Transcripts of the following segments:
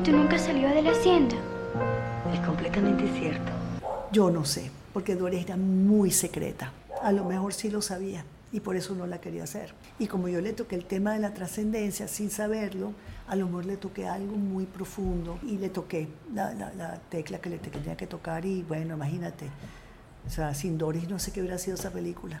tú nunca salió de la hacienda. Es completamente cierto. Yo no sé, porque Doris era muy secreta. A lo mejor sí lo sabía y por eso no la quería hacer. Y como yo le toqué el tema de la trascendencia sin saberlo, a lo mejor le toqué algo muy profundo y le toqué la, la tecla que le tenía que tocar y bueno, imagínate, o sea, sin Doris no sé qué hubiera sido esa película.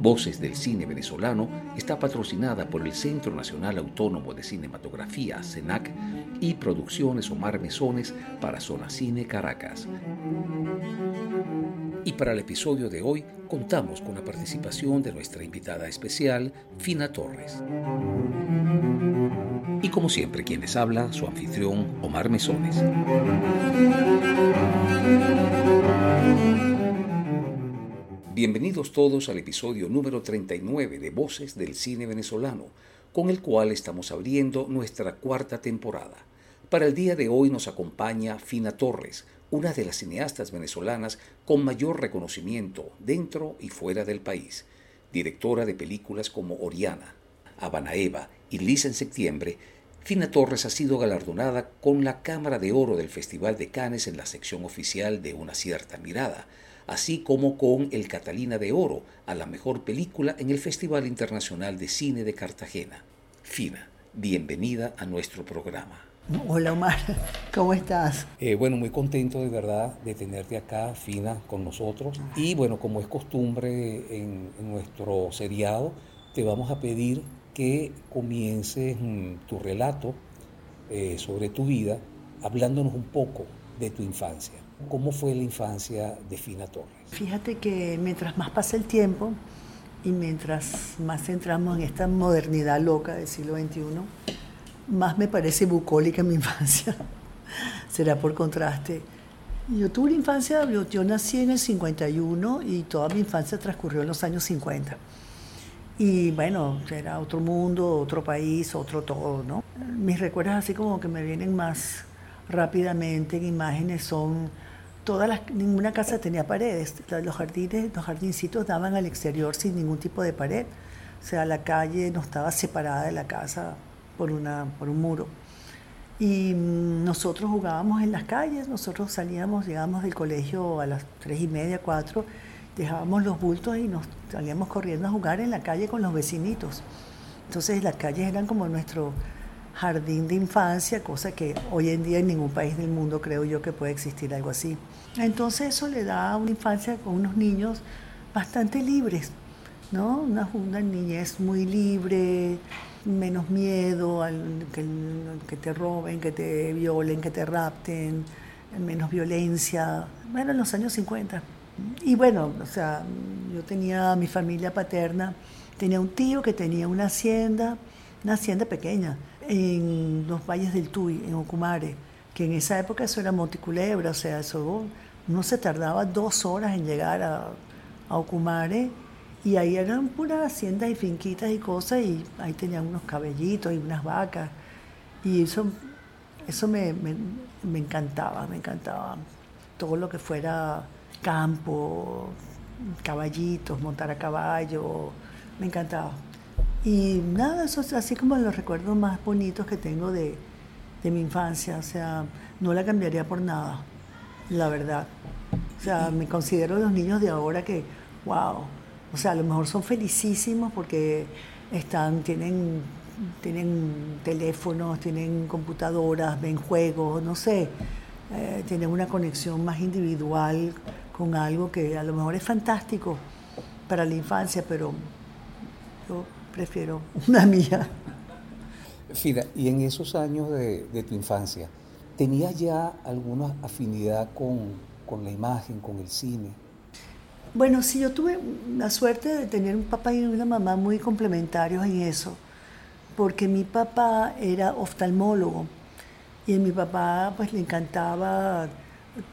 Voces del Cine Venezolano está patrocinada por el Centro Nacional Autónomo de Cinematografía, CENAC, y Producciones Omar Mesones para Zona Cine Caracas. Y para el episodio de hoy contamos con la participación de nuestra invitada especial, Fina Torres. Y como siempre, quien les habla, su anfitrión, Omar Mesones. Bienvenidos todos al episodio número 39 de Voces del Cine Venezolano, con el cual estamos abriendo nuestra cuarta temporada. Para el día de hoy nos acompaña Fina Torres, una de las cineastas venezolanas con mayor reconocimiento dentro y fuera del país, directora de películas como Oriana, Habana Eva y Lisa en septiembre, Fina Torres ha sido galardonada con la Cámara de Oro del Festival de Cannes en la sección oficial de Una cierta mirada, así como con el Catalina de Oro a la mejor película en el Festival Internacional de Cine de Cartagena. Fina, bienvenida a nuestro programa. Hola Omar, ¿cómo estás? Eh, bueno, muy contento de verdad de tenerte acá, Fina, con nosotros. Y bueno, como es costumbre en, nuestro seriado, te vamos a pedir que comiences mm, tu relato eh, sobre tu vida hablándonos un poco de tu infancia. ¿Cómo fue la infancia de Fina Torres? Fíjate que mientras más pasa el tiempo y mientras más entramos en esta modernidad loca del siglo XXI, más me parece bucólica mi infancia. Será por contraste. Yo tuve una infancia, yo, nací en el 51 y toda mi infancia transcurrió en los años 50. Y bueno, era otro mundo, otro país, otro todo, ¿no? Mis recuerdos así como que me vienen más rápidamente en imágenes son todas ninguna casa tenía paredes. Los jardines, los jardincitos daban al exterior sin ningún tipo de pared. O sea, la calle no estaba separada de la casa por, una, por un muro. Y mm, nosotros jugábamos en las calles, nosotros salíamos, llegábamos del colegio a las tres y media, cuatro, dejábamos los bultos y nos salíamos corriendo a jugar en la calle con los vecinitos. Entonces las calles eran como nuestro jardín de infancia, cosa que hoy en día en ningún país del mundo creo yo que puede existir algo así. Entonces eso le da una infancia con unos niños bastante libres, ¿no? Una, una niñez muy libre, menos miedo al que, que, te roben, que te violen, que te rapten, menos violencia. Bueno, en los años 50. Y bueno, o sea, yo tenía mi familia paterna, tenía un tío que tenía una hacienda, una hacienda pequeña, en los valles del Tuy, en Ocumare, que en esa época eso era Monticulebra, o sea, eso no se tardaba dos horas en llegar a, a Ocumare y ahí eran puras haciendas y finquitas y cosas y ahí tenían unos cabellitos y unas vacas y eso, eso me, me encantaba, me encantaba todo lo que fuera campo, caballitos, montar a caballo, me encantaba. Y nada, eso es así como los recuerdos más bonitos que tengo de, mi infancia. O sea, no la cambiaría por nada, la verdad. O sea, me considero los niños de ahora que, wow, o sea, a lo mejor son felicísimos porque están, tienen, tienen teléfonos, tienen computadoras, ven juegos, no sé, eh, tienen una conexión más individual con algo que a lo mejor es fantástico para la infancia, pero yo prefiero una mía. Fida, y en esos años de, tu infancia, ¿tenías ya alguna afinidad con, con, la imagen, con el cine? Bueno, sí, yo tuve la suerte de tener un papá y una mamá muy complementarios en eso, porque mi papá era oftalmólogo y a mi papá pues le encantaba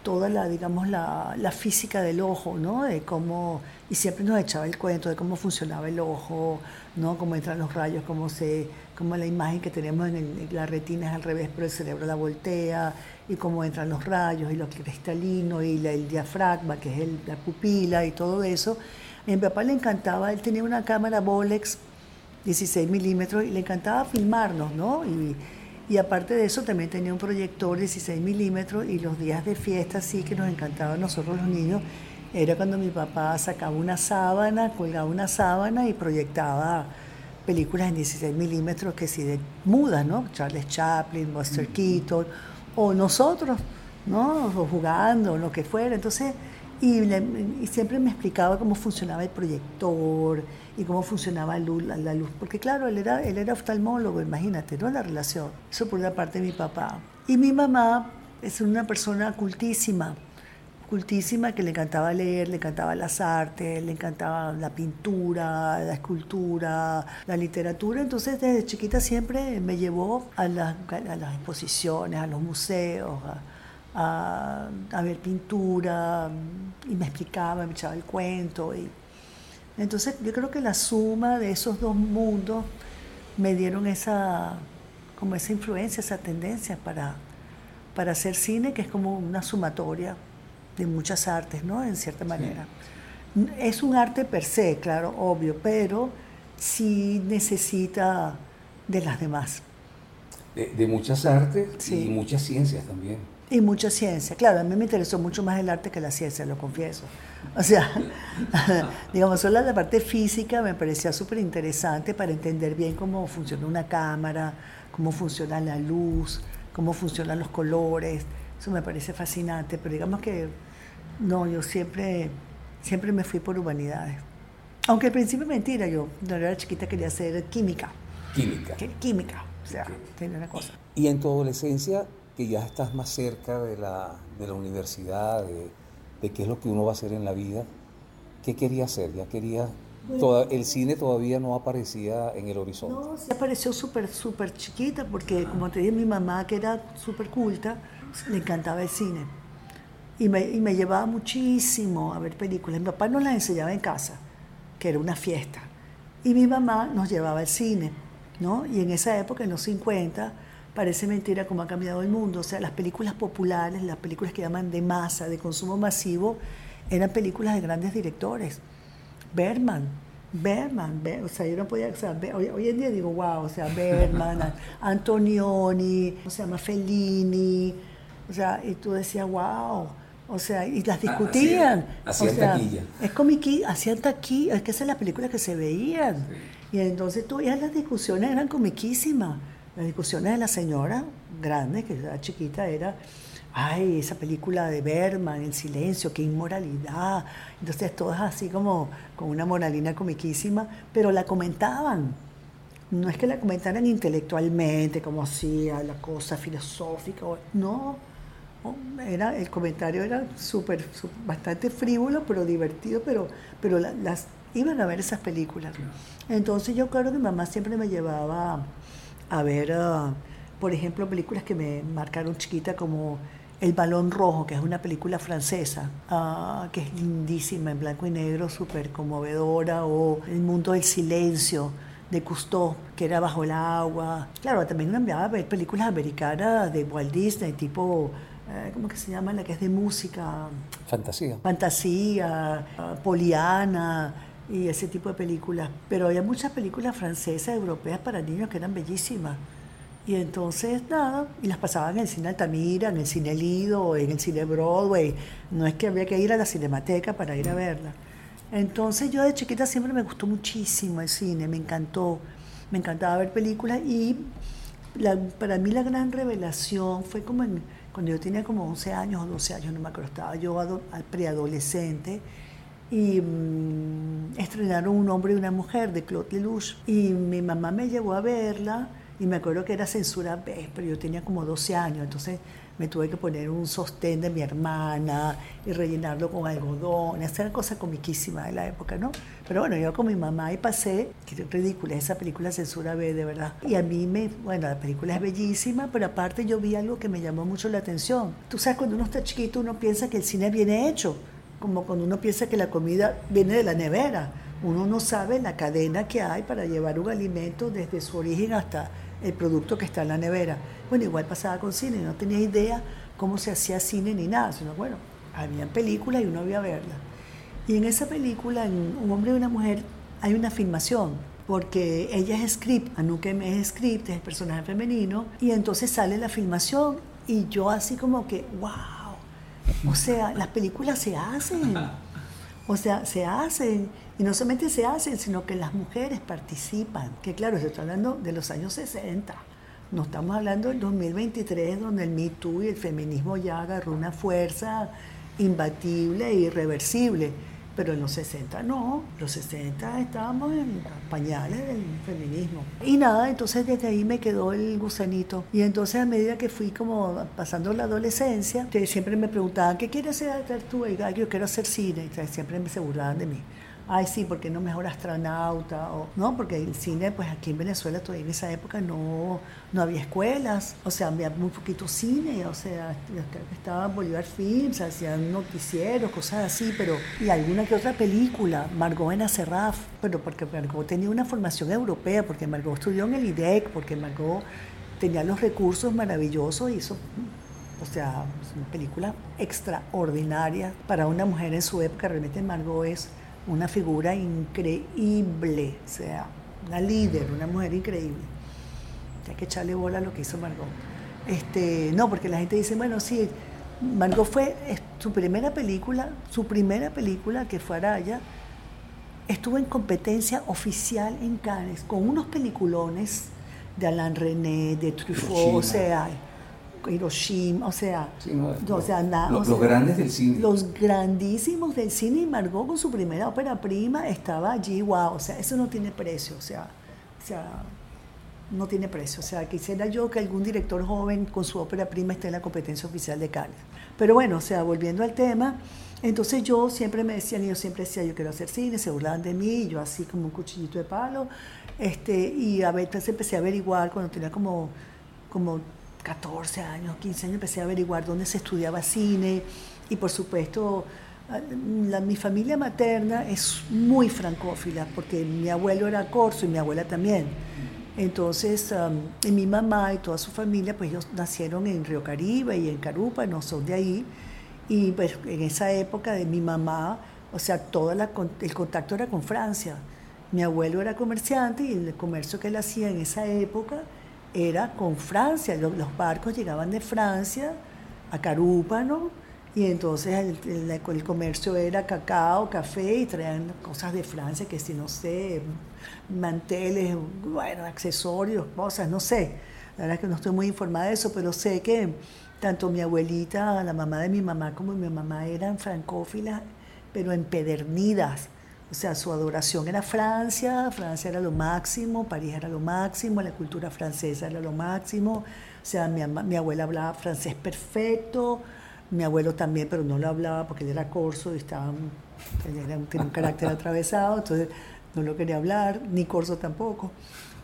toda la, digamos, la, la, física del ojo, ¿no? De cómo, y siempre nos echaba el cuento de cómo funcionaba el ojo, ¿no? Cómo entran los rayos, cómo se, cómo la imagen que tenemos en, la retina es al revés, pero el cerebro la voltea, y cómo entran los rayos, y lo cristalino, y el diafragma, que es la pupila, y todo eso. A mi papá le encantaba, él tenía una cámara Bolex 16 milímetros, y le encantaba filmarnos, ¿no? Y, y aparte de eso también tenía un proyector 16 milímetros y los días de fiesta sí que nos encantaba a nosotros los niños. Era cuando mi papá sacaba una sábana, colgaba una sábana y proyectaba películas en 16 milímetros que sí de mudas, ¿no? Charles Chaplin, Buster Keaton, o nosotros, ¿no? O jugando, lo que fuera. Entonces, y, y siempre me explicaba cómo funcionaba el proyector, y cómo funcionaba la luz, Porque claro, él era, él era oftalmólogo, imagínate, ¿no? La relación. Eso por una parte de mi papá. Y mi mamá es una persona cultísima, cultísima que le encantaba leer, le encantaba las artes, le encantaba la pintura, la escultura, la literatura. Entonces desde chiquita siempre me llevó a, las, a las exposiciones, a los museos, a, ver pintura y me explicaba, me echaba el cuento. Y, entonces yo creo que la suma de esos dos mundos me dieron esa, como esa influencia, esa tendencia para, para hacer cine, que es como una sumatoria de muchas artes, ¿no? En cierta manera. Es un arte per se, claro, obvio, pero sí necesita de las demás. De, muchas artes y muchas ciencias también. Y mucha ciencia. Claro, a mí me interesó mucho más el arte que la ciencia, lo confieso. O sea, digamos, solo la parte física me parecía súper interesante para entender bien cómo funciona una cámara, cómo funciona la luz, cómo funcionan los colores. Eso me parece fascinante, pero digamos que no, yo siempre, siempre me fui por humanidades. Aunque al principio mentira, yo cuando era chiquita quería hacer química. Química. Química, o sea, tenía una cosa. ¿Y en tu adolescencia que ya estás más cerca de la, de la universidad, de, de, qué es lo que uno va a hacer en la vida, ¿qué quería hacer? ¿Ya quería...? Toda, el cine todavía no aparecía en el horizonte. No, se apareció súper, súper chiquita, porque como te dije, mi mamá, que era súper culta, le encantaba el cine. Y me, y me, llevaba muchísimo a ver películas. Mi papá nos las enseñaba en casa, que era una fiesta. Y mi mamá nos llevaba al cine, ¿no? Y en esa época, en los 50, parece mentira cómo ha cambiado el mundo. O sea, las películas populares, las películas que llaman de masa, de consumo masivo, eran películas de grandes directores. Berman, Berman, o sea, yo no podía, o sea, hoy, en día digo, wow, o sea, Berman, Antonioni, o sea, Fellini, o sea, y tú decías, wow, o sea, y las ah, discutían. hacían, o sea, taquilla. Es como hacían taquilla, es que esas son las películas que se veían. Y entonces tú ya las discusiones eran comiquísimas. Las discusiones de la señora grande, que era chiquita, era, ay, esa película de Berman, El silencio, qué inmoralidad. Entonces todas así como con una moralina comiquísima, pero la comentaban. No es que la comentaran intelectualmente, como hacía la cosa filosófica, no. Era, el comentario era súper, bastante frívolo, pero divertido, pero, pero las iban a ver esas películas. Entonces yo creo que mi mamá siempre me llevaba a ver, ah, por ejemplo, películas que me marcaron chiquita como El Balón Rojo, que es una película francesa, uh, que es lindísima, en blanco y negro, súper conmovedora, o El Mundo del Silencio de Cousteau, que era bajo el agua. Claro, también me enviaba a ver películas americanas de Walt Disney, tipo, eh, ¿cómo que se llama? La que es de música. Fantasía. Fantasía, Poliana y ese tipo de películas. Pero había muchas películas francesas, europeas para niños que eran bellísimas. Y entonces, nada, y las pasaban en el cine Altamira, en el cine Lido, en el cine Broadway. No es que había que ir a la cinemateca para ir a verla. Entonces yo de chiquita siempre me gustó muchísimo el cine, me encantó. Me encantaba ver películas y para mí la gran revelación fue como cuando yo tenía como 11 años o 12 años, no me acuerdo, estaba yo preadolescente y mm, estrenaron Un hombre y una mujer de Claude Lelouch y mi mamá me llevó a verla Y me acuerdo que era censura B, pero yo tenía como 12 años, entonces me tuve que poner un sostén de mi hermana y rellenarlo con algodón. Esa era cosa comiquísima de la época, ¿no? Pero bueno, yo con mi mamá y pasé, es ridícula, esa película Censura B, de verdad. Y a mí me, bueno, la película es bellísima, pero aparte yo vi algo que me llamó mucho la atención. Tú sabes, cuando uno está chiquito, uno piensa que el cine viene hecho, como cuando uno piensa que la comida viene de la nevera. Uno no sabe la cadena que hay para llevar un alimento desde su origen hasta el producto que está en la nevera. Bueno, igual pasaba con cine, no tenía idea cómo se hacía cine ni nada, sino bueno, había películas y uno había verla. Y en esa película, en Un hombre y una mujer, hay una filmación, porque ella es script, Anukem es script, es el personaje femenino, y entonces sale la filmación y yo así como que, wow, o sea, las películas se hacen, o sea, se hacen. Y no solamente se hacen, sino que las mujeres participan. Que claro, estoy hablando de los años 60. No estamos hablando del 2023, donde el Me Too y el feminismo ya agarró una fuerza imbatible e irreversible. Pero en los 60 no, los 60 estábamos en pañales del feminismo. Y nada, entonces desde ahí me quedó el gusanito. Y entonces a medida que fui como pasando la adolescencia, siempre me preguntaban, ¿qué quieres hacer tú? Y yo quiero hacer cine. Y siempre me se burlaban de mí ay sí, porque no mejor astronauta, o, no, porque el cine, pues aquí en Venezuela todavía en esa época no, no había escuelas, o sea, había muy poquito cine, o sea, estaba Bolívar Films, hacían noticieros, cosas así, pero, y alguna que otra película, Margot en Acerraf, pero porque Margot tenía una formación europea, porque Margot estudió en el IDEC, porque Margot tenía los recursos maravillosos hizo o sea, una película extraordinaria para una mujer en su época. Realmente Margot es una figura increíble, o sea, una líder, una mujer increíble. Hay que echarle bola a lo que hizo Margot. Este, no, porque la gente dice, bueno, sí, Margot fue su primera película, su primera película que fue Araya, estuvo en competencia oficial en Cannes con unos peliculones de Alain René, de Truffaut, o sea, Hiroshima, o sea, los, grandes del cine. Los grandísimos del cine y Margot con su primera ópera prima estaba allí, wow, o sea, eso no tiene precio, o sea, o sea, no tiene precio, o sea, quisiera yo que algún director joven con su ópera prima esté en la competencia oficial de Cannes. Pero bueno, o sea, volviendo al tema, entonces yo siempre me decían, y yo siempre decía, yo quiero hacer cine, se burlaban de mí, yo así como un cuchillito de palo, este, y a veces empecé a averiguar cuando tenía como, como 14 años, 15 años, empecé a averiguar dónde se estudiaba cine y por supuesto ah, mi familia materna es muy francófila porque mi abuelo era corso y mi abuela también. Entonces, y mi mamá y toda su familia, pues ellos nacieron en Río Caribe y en Carupa, no son de ahí. Y pues en esa época de mi mamá, o sea, todo el contacto era con Francia. Mi abuelo era comerciante y el comercio que él hacía en esa época era con Francia. Los, barcos llegaban de Francia a Carúpano y entonces el, comercio era cacao, café y traían cosas de Francia que si no sé, manteles, bueno, accesorios, cosas, no sé. La verdad es que no estoy muy informada de eso, pero sé que tanto mi abuelita, la mamá de mi mamá, como mi mamá eran francófilas, pero empedernidas. O sea, su adoración era Francia, Francia era lo máximo, París era lo máximo, la cultura francesa era lo máximo. O sea, mi, mi abuela hablaba francés perfecto, mi abuelo también, pero no lo hablaba porque él era corso y estaba, tenía un carácter atravesado, entonces no lo quería hablar, ni corso tampoco.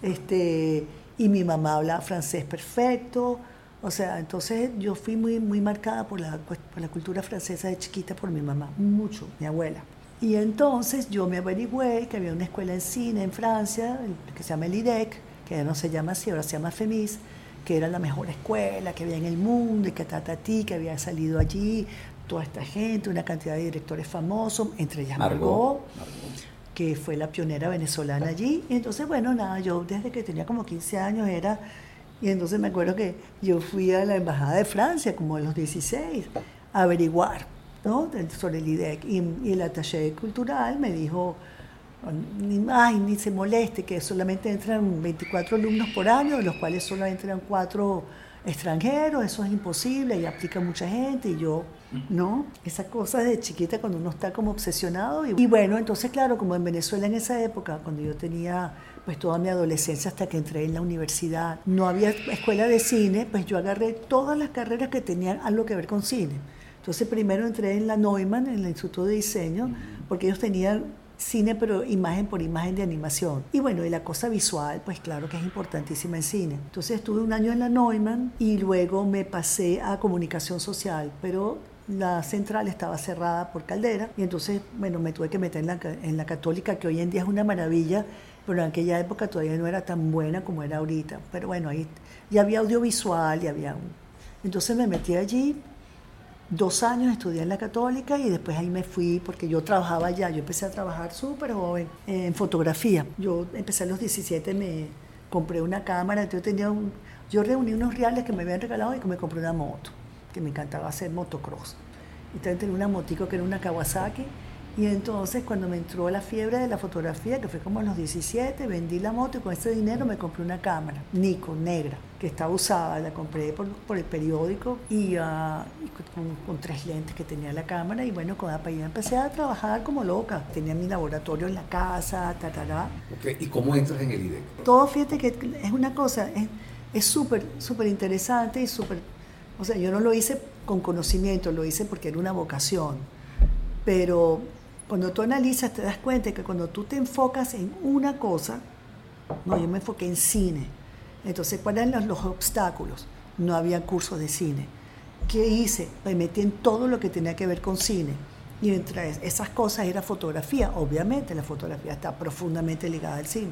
Este, y mi mamá hablaba francés perfecto. O sea, entonces yo fui muy, muy marcada por la, por la cultura francesa de chiquita por mi mamá, mucho, mi abuela. Y entonces yo me averigüé que había una escuela en cine en Francia, que se llama el IDEC, que ya no se llama así, ahora se llama FEMIS, que era la mejor escuela que había en el mundo y que Tatatí, que había salido allí, toda esta gente, una cantidad de directores famosos, entre ellas Margot, que fue la pionera venezolana allí. Y entonces, bueno, nada, yo desde que tenía como 15 años era... Y entonces me acuerdo que yo fui a la Embajada de Francia, como a los 16, a averiguar ¿no? sobre el IDEC. Y, el attaché cultural me dijo, ay, ni se moleste, que solamente entran 24 alumnos por año, de los cuales solo entran cuatro extranjeros, eso es imposible, y aplica mucha gente, y yo, ¿no? Esa cosa de chiquita cuando uno está como obsesionado. Y, y, bueno, entonces claro, como en Venezuela en esa época, cuando yo tenía pues toda mi adolescencia hasta que entré en la universidad. No había escuela de cine, pues yo agarré todas las carreras que tenían algo que ver con cine. Entonces primero entré en la Neumann, en el Instituto de Diseño, porque ellos tenían cine, pero imagen por imagen de animación. Y bueno, y la cosa visual, pues claro que es importantísima en cine. Entonces estuve un año en la Neumann y luego me pasé a comunicación social, pero la central estaba cerrada por Caldera y entonces, bueno, me tuve que meter en la, en la católica, que hoy en día es una maravilla, pero en aquella época todavía no era tan buena como era ahorita. Pero bueno, ahí ya había audiovisual y había... Un... Entonces me metí allí, dos años estudié en la católica y después ahí me fui porque yo trabajaba allá, yo empecé a trabajar súper joven en fotografía. Yo empecé a los 17, me compré una cámara, entonces tenía un, yo reuní unos reales que me habían regalado y que me compré una moto, que me encantaba hacer motocross. Y tenía una motico que era una Kawasaki y entonces cuando me entró la fiebre de la fotografía, que fue como a los 17, vendí la moto y con ese dinero me compré una cámara, Nikon, negra, que estaba usada, la compré por, por el periódico y, uh, con, con, tres lentes que tenía la cámara y bueno, con la empecé a trabajar como loca. Tenía mi laboratorio en la casa, tatará. Okay. ¿Y cómo entras en el IDEC? Todo, fíjate que es una cosa, es súper, súper interesante y súper... O sea, yo no lo hice con conocimiento, lo hice porque era una vocación, pero cuando tú analizas te das cuenta que cuando tú te enfocas en una cosa, no, yo me enfoqué en cine. Entonces, ¿cuáles eran los, los obstáculos? No había cursos de cine. ¿Qué hice? Me metí en todo lo que tenía que ver con cine. Y entre esas cosas era fotografía. Obviamente la fotografía está profundamente ligada al cine.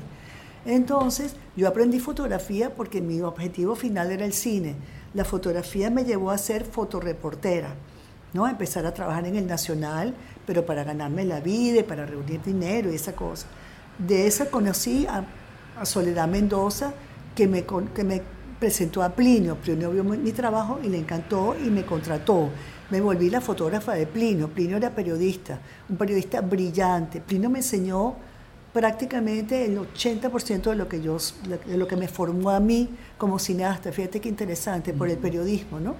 Entonces, yo aprendí fotografía porque mi objetivo final era el cine. La fotografía me llevó a ser fotoreportera. ¿no? Empezar a trabajar en el Nacional, pero para ganarme la vida y para reunir dinero y esa cosa. De esa conocí a, a Soledad Mendoza, que me, que me presentó a Plinio. Plinio vio mi trabajo y le encantó y me contrató. Me volví la fotógrafa de Plinio. Plinio era periodista, un periodista brillante. Plinio me enseñó prácticamente el 80% de lo que yo de lo que me formó a mí como cineasta. Fíjate qué interesante por el periodismo, ¿no?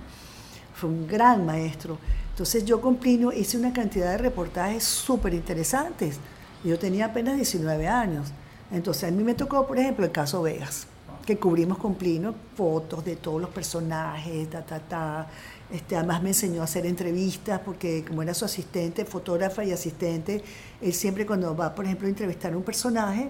Fue un gran maestro. Entonces yo con Plinio hice una cantidad de reportajes súper interesantes. Yo tenía apenas 19 años. Entonces a mí me tocó, por ejemplo, el caso Vegas, que cubrimos con Plinio fotos de todos los personajes, ta, ta, ta. Este, además me enseñó a hacer entrevistas porque como era su asistente, fotógrafa y asistente, él siempre cuando va, por ejemplo, a entrevistar a un personaje,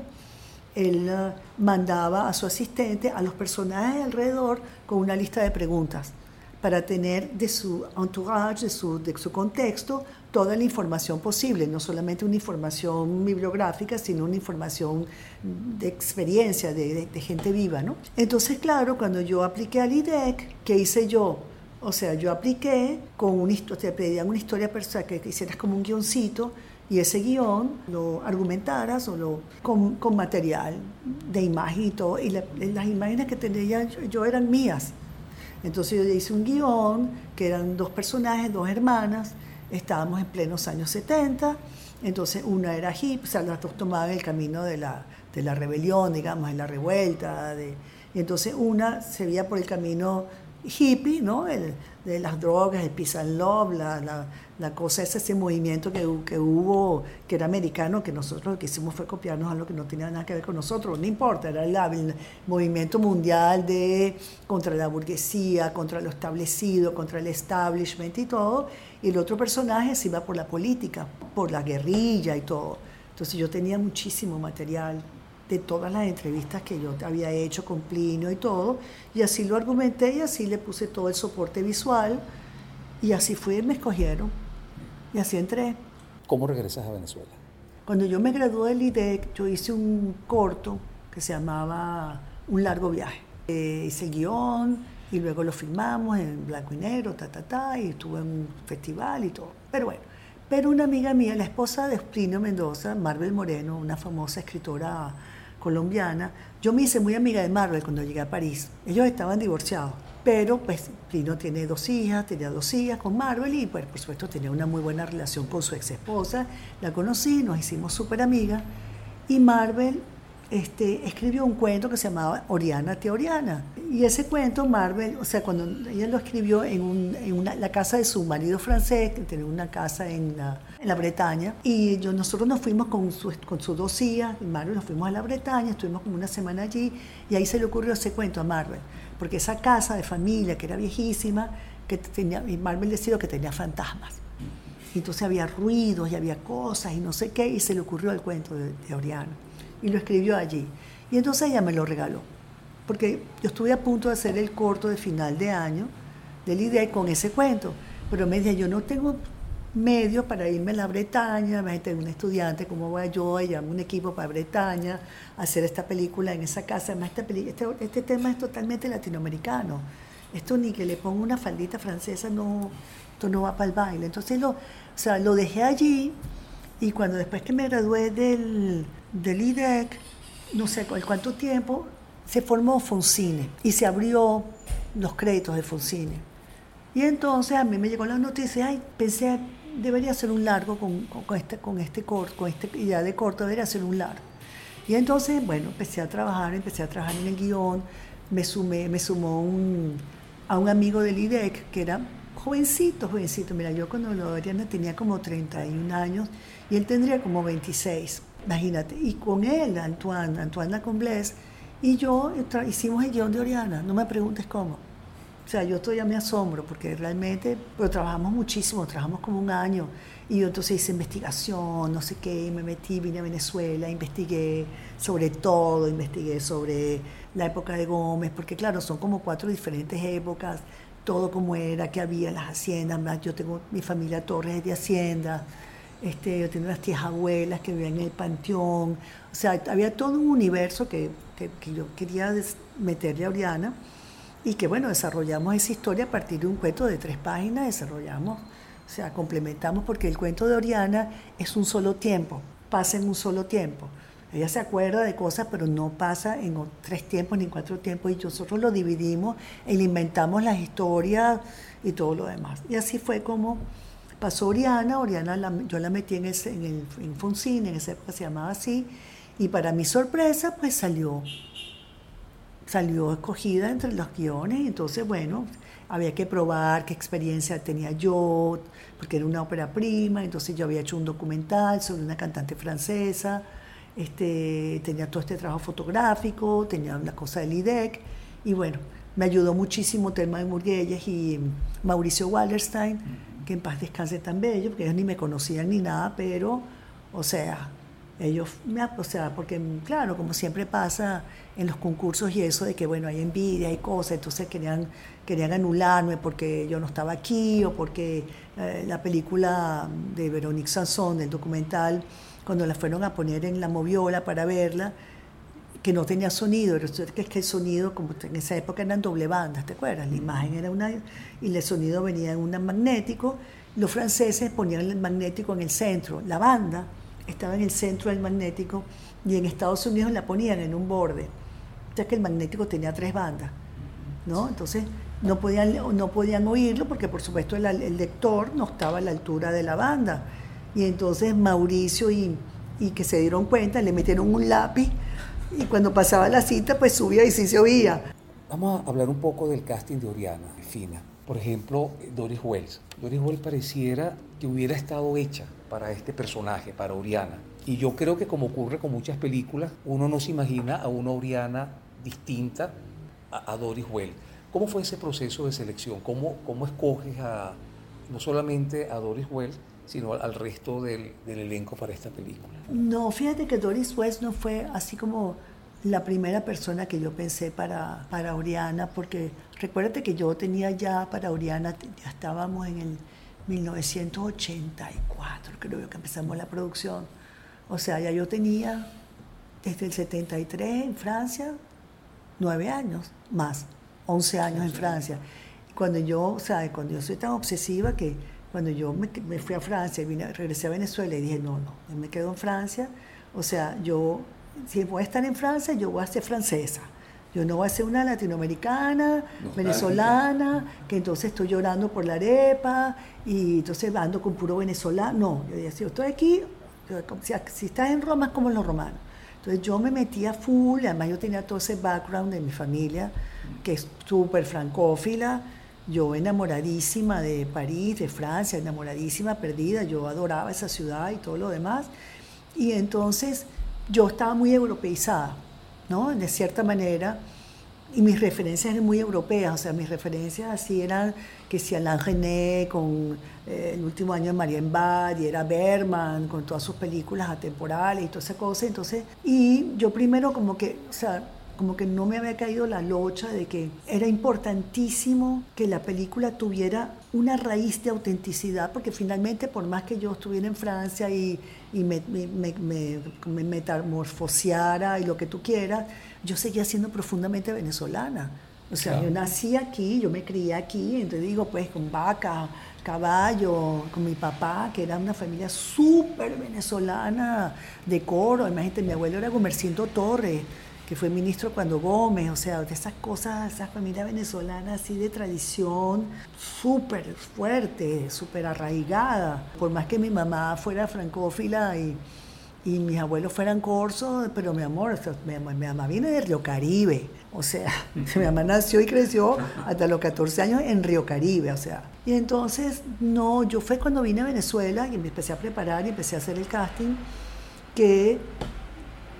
él uh, mandaba a su asistente a los personajes alrededor con una lista de preguntas para tener de su entourage, de su, de su contexto, toda la información posible, no solamente una información bibliográfica, sino una información de experiencia, de, gente viva. ¿no? Entonces, claro, cuando yo apliqué al IDEC, ¿qué hice yo? O sea, yo apliqué con una historia, te pedían una historia personal que hicieras como un guioncito y ese guion lo argumentaras o lo, con, con material de imagen y todo. Y la, las imágenes que tenía yo, yo eran mías. Entonces yo hice un guion que eran dos personajes, dos hermanas, estábamos en plenos años 70, entonces una era hip, o sea, las dos tomaban el camino de la, de la rebelión, digamos, de la revuelta, de, y entonces una se veía por el camino hippie, ¿no? El, de las drogas, el peace and love, la, la, la cosa es ese movimiento que, que, hubo, que era americano, que nosotros lo que hicimos fue copiarnos a lo que no tenía nada que ver con nosotros, no importa, era el, el movimiento mundial de contra la burguesía, contra lo establecido, contra el establishment y todo, y el otro personaje se iba por la política, por la guerrilla y todo. Entonces yo tenía muchísimo material de todas las entrevistas que yo había hecho con Plinio y todo, y así lo argumenté y así le puse todo el soporte visual, y así fue, me escogieron, y así entré. ¿Cómo regresas a Venezuela? Cuando yo me gradué del IDEC, yo hice un corto que se llamaba Un largo viaje. Eh, hice el guion y luego lo filmamos en blanco y negro, ta, ta, ta, y estuve en un festival y todo. Pero bueno, pero una amiga mía, la esposa de Plinio Mendoza, Marvel Moreno, una famosa escritora colombiana, yo me hice muy amiga de Marvel cuando llegué a París. Ellos estaban divorciados, pero pues Plinio tiene dos hijas, tenía dos hijas con Marvel y pues por supuesto tenía una muy buena relación con su ex esposa. La conocí, nos hicimos súper amigas y Marvel este, escribió un cuento que se llamaba Oriana Teoriana. Y ese cuento, Marvel, o sea, cuando ella lo escribió en, la casa de su marido francés, que tenía una casa en la, Bretaña, y yo, nosotros nos fuimos con, su, con sus dos hijas, y Marvel nos fuimos a la Bretaña, estuvimos como una semana allí, y ahí se le ocurrió ese cuento a Marvel, porque esa casa de familia, que era viejísima, que tenía, Marvel decía que tenía fantasmas. Entonces había ruidos y había cosas y no sé qué, y se le ocurrió el cuento de Oriana y lo escribió allí. Y entonces ella me lo regaló, porque yo estuve a punto de hacer el corto de final de año del IDEA con ese cuento, pero me decía, yo no tengo medios para irme a la Bretaña, me tengo un estudiante, ¿cómo voy yo a llamar un equipo para Bretaña, hacer esta película en esa casa? Además, este, este tema es totalmente latinoamericano. Esto ni que le ponga una faldita francesa, no, esto no va para el baile. Entonces lo, o sea, lo dejé allí y cuando después que me gradué del, del IDEC, no sé cuánto tiempo, se formó Foncine y se abrió los créditos de Foncine. Y entonces a mí me llegó la noticia, ay, pensé, debería hacer un largo con, este, con este corto, con esta idea de corto, debería hacer un largo. Y entonces, bueno, empecé a trabajar, empecé a trabajar en el guion, me, sumé, me sumó a un amigo del IDEC que era jovencito, jovencito. Mira, yo cuando lo Adriana tenía como 31 años y él tendría como 26. Imagínate, y con él, Antoine, Antoine Lacomblesse, y yo hicimos el guion de Oriana, no me preguntes cómo. O sea, yo todavía me asombro porque realmente, pero trabajamos muchísimo, trabajamos como un año. Y yo entonces hice investigación, no sé qué, me metí, vine a Venezuela, investigué sobre todo, investigué sobre la época de Gómez, porque claro, son como cuatro diferentes épocas, todo como era, que había las haciendas, yo tengo mi familia Torres de Hacienda, este, yo tenía unas tías abuelas que vivían en el panteón, o sea, había todo un universo que, que, yo quería meterle a Oriana y que bueno, desarrollamos esa historia a partir de un cuento de tres páginas, desarrollamos, o sea, complementamos porque el cuento de Oriana es un solo tiempo, pasa en un solo tiempo. Ella se acuerda de cosas, pero no pasa en tres tiempos ni en cuatro tiempos y nosotros lo dividimos e inventamos las historias y todo lo demás. Y así fue como Pasó Oriana, Oriana yo la metí en, ese, en, el, en en esa época se llamaba así, y para mi sorpresa, pues salió, salió escogida entre los guiones, y entonces, bueno, había que probar qué experiencia tenía yo, porque era una ópera prima, entonces yo había hecho un documental sobre una cantante francesa, este, tenía todo este trabajo fotográfico, tenía la cosa del IDEC, y bueno, me ayudó muchísimo Telma de Murguelles y Mauricio Wallerstein, que en paz descanse tan bello, porque ellos ni me conocían ni nada, pero, o sea, ellos, me, o sea, porque claro, como siempre pasa en los concursos y eso de que, bueno, hay envidia, hay cosas, entonces querían, querían anularme porque yo no estaba aquí o porque eh, la película de Veronique Sanson, el documental, cuando la fueron a poner en la moviola para verla, que no tenía sonido, que es que el sonido, como en esa época eran doble bandas, ¿te acuerdas? La imagen era una, y el sonido venía en un magnético, los franceses ponían el magnético en el centro, la banda estaba en el centro del magnético y en Estados Unidos la ponían en un borde, ya que el magnético tenía tres bandas, ¿no? Entonces no podían, no podían oírlo porque por supuesto el, el lector no estaba a la altura de la banda, y entonces Mauricio y, y que se dieron cuenta le metieron un lápiz y cuando pasaba la cita, pues subía y sí se oía. Vamos a hablar un poco del casting de Oriana, Fina. Por ejemplo, Doris Wells. Doris Wells pareciera que hubiera estado hecha para este personaje, para Oriana. Y yo creo que como ocurre con muchas películas, uno no se imagina a una Oriana distinta a, Doris Wells. ¿Cómo fue ese proceso de selección? ¿Cómo, cómo escoges a, no solamente a Doris Wells, sino al resto del, elenco para esta película. No, fíjate que Doris West no fue así como la primera persona que yo pensé para, para Oriana, porque recuérdate que yo tenía ya para Oriana, ya estábamos en el 1984, creo que empezamos la producción. O sea, ya yo tenía desde el 73 en Francia, nueve años más, 11 años en Francia. Cuando yo, o sea, cuando yo soy tan obsesiva que cuando yo me, fui a Francia, vine, regresé a Venezuela y dije, no, no, me quedo en Francia. O sea, yo, si voy a estar en Francia, yo voy a ser francesa. Yo no voy a ser una latinoamericana, venezolana, que entonces estoy llorando por la arepa y entonces ando con puro venezolano. No, yo decía, si yo estoy aquí, si, estás en Roma es como los romanos. Entonces yo me metía full, además yo tenía todo ese background de mi familia, que es súper francófila, yo enamoradísima de París, de Francia, enamoradísima, perdida, yo adoraba esa ciudad y todo lo demás. Y entonces yo estaba muy europeizada, ¿no? De cierta manera, y mis referencias eran muy europeas, o sea, mis referencias así eran que si Alain Gené con eh, el último año de Marianne Bad y era Berman con todas sus películas atemporales y toda esa cosa, entonces, y yo primero como que, o sea, como que no me había caído la locha de que era importantísimo que la película tuviera una raíz de autenticidad, porque finalmente por más que yo estuviera en Francia y, y me, me, me, me, metamorfoseara y lo que tú quieras, yo seguía siendo profundamente venezolana. O sea, claro. yo nací aquí, yo me crié aquí, entonces digo, pues con vaca, caballo, con mi papá, que era una familia súper venezolana de coro. Imagínate, mi abuelo era Comerciento Torres que fue ministro cuando Gómez, o sea, de esas cosas, esa familia venezolana así de tradición súper fuerte, súper arraigada. Por más que mi mamá fuera francófila y, y mis abuelos fueran corsos, pero mi amor, o mi, mamá viene de Río Caribe, o sea, mi mamá nació y creció hasta los 14 años en Río Caribe, o sea. Y entonces, no, yo fue cuando vine a Venezuela y me empecé a preparar y empecé a hacer el casting, que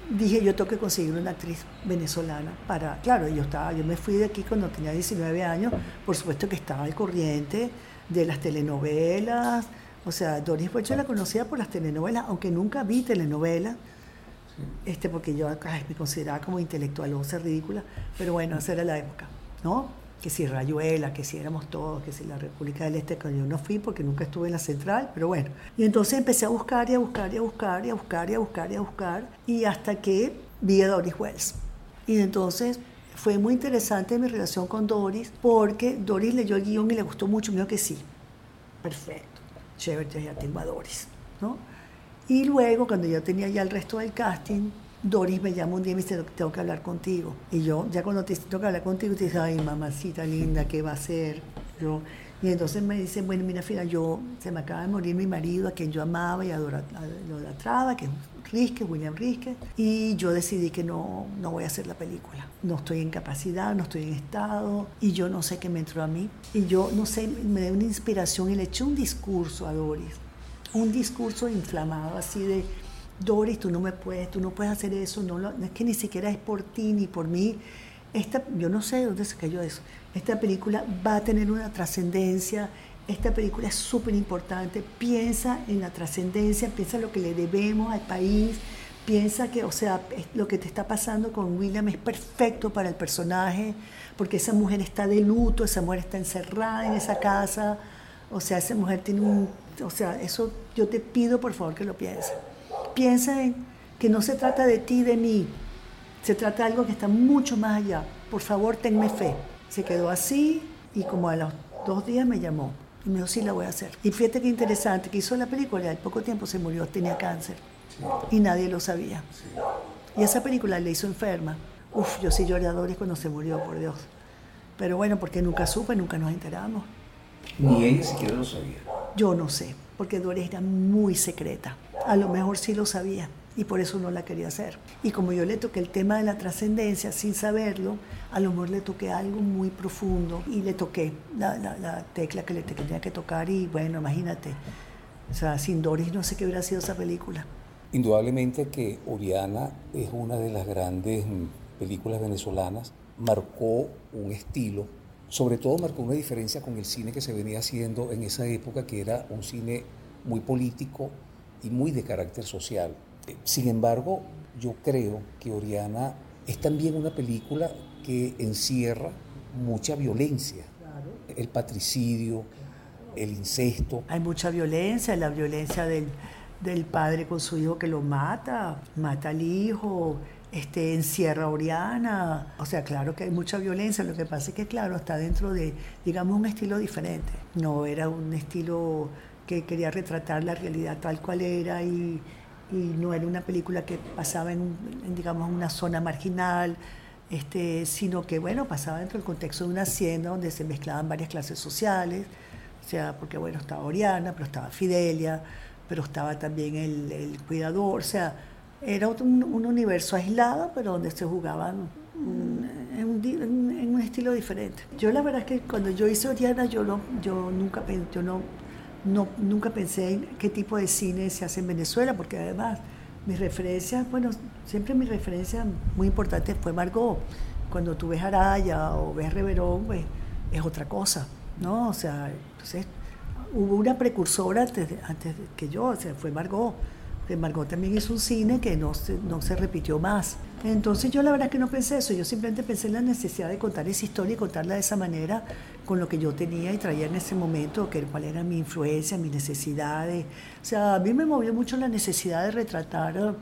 dije yo tengo que conseguir una actriz venezolana para, claro, yo estaba, yo me fui de aquí cuando tenía 19 años, por supuesto que estaba al corriente de las telenovelas, o sea, Doris Bush yo la conocía por las telenovelas, aunque nunca vi telenovelas, este, porque yo ay, me consideraba como intelectual, o sea, ridícula, pero bueno, esa era la época, ¿no? Que si Rayuela, que si éramos todos, que si la República del Este, que yo no fui porque nunca estuve en la central, pero bueno. Y entonces empecé a buscar y a buscar y a buscar y a buscar y a buscar y a buscar y hasta que vi a Doris Wells. Y entonces fue muy interesante mi relación con Doris porque Doris leyó el guion y le gustó mucho, me que sí. Perfecto, chévere, ya tengo a Doris, ¿no? Y luego, cuando yo tenía ya el resto del casting, Doris me llama un día y me dice, tengo que hablar contigo. Y yo, ya cuando te tengo que hablar contigo, te dice, ay, mamacita linda, ¿qué va a hacer? Yo, y entonces me dice, bueno, mira, fila, yo, se me acaba de morir mi marido, a quien yo amaba y idolatraba, que es William Risque, y yo decidí que no, no voy a hacer la película. No estoy en capacidad, no estoy en estado, y yo no sé qué me entró a mí. Y yo, no sé, me dio una inspiración y le eché un discurso a Doris, un discurso inflamado, así de Doris, tú no me puedes, tú no puedes hacer eso, no, no es que ni siquiera es por ti ni por mí. Esta, yo no sé de dónde se cayó eso. Esta película va a tener una trascendencia, esta película es súper importante. Piensa en la trascendencia, piensa en lo que le debemos al país, piensa que, o sea, lo que te está pasando con William es perfecto para el personaje, porque esa mujer está de luto, esa mujer está encerrada en esa casa, o sea, esa mujer tiene un, o sea, eso yo te pido por favor que lo pienses piensa en que no se trata de ti, de mí, se trata de algo que está mucho más allá. Por favor, tenme fe. Se quedó así y como a los dos días me llamó y me dijo, sí, la voy a hacer. Y fíjate qué interesante, que hizo la película y al poco tiempo se murió, tenía cáncer y nadie lo sabía. Y esa película le hizo enferma. Uf, yo sí lloré a Doris cuando se murió, por Dios. Pero bueno, porque nunca supe, nunca nos enteramos. Ni ella siquiera lo sabía. Yo no sé, porque Doris era muy secreta a lo mejor sí lo sabía y por eso no la quería hacer. Y como yo le toqué el tema de la trascendencia sin saberlo, a lo mejor le toqué algo muy profundo y le toqué la, la, tecla que le tenía que tocar y bueno, imagínate, o sea, sin Doris no sé qué hubiera sido esa película. Indudablemente que Oriana es una de las grandes películas venezolanas, marcó un estilo, sobre todo marcó una diferencia con el cine que se venía haciendo en esa época, que era un cine muy político, y muy de carácter social. Sin embargo, yo creo que Oriana es también una película que encierra mucha violencia. El patricidio, el incesto. Hay mucha violencia, la violencia del, del, padre con su hijo que lo mata, mata al hijo, este, encierra a Oriana. O sea, claro que hay mucha violencia, lo que pasa es que, claro, está dentro de, digamos, un estilo diferente. No era un estilo que quería retratar la realidad tal cual era y, y no era una película que pasaba en, digamos, una zona marginal, este, sino que, bueno, pasaba dentro del contexto de una hacienda donde se mezclaban varias clases sociales, o sea, porque, bueno, estaba Oriana, pero estaba Fidelia, pero estaba también el, el cuidador, o sea, era un, un universo aislado, pero donde se jugaban en un, en un, estilo diferente. Yo la verdad es que cuando yo hice Oriana, yo, no, yo, nunca, yo no, no, nunca pensé en qué tipo de cine se hace en Venezuela, porque además mis referencias, bueno, siempre mi referencia muy importante fue Margot. Cuando tú ves Araya o ves Reverón, pues es otra cosa, ¿no? O sea, entonces hubo una precursora antes, antes que yo, o sea, fue Margot. Margot también hizo un cine que no se, no se repitió más. Entonces yo la verdad que no pensé eso, yo simplemente pensé en la necesidad de contar esa historia y contarla de esa manera con lo que yo tenía y traía en ese momento, que cuál era mi influencia, mis necesidades. O sea, a mí me movió mucho la necesidad de retratar,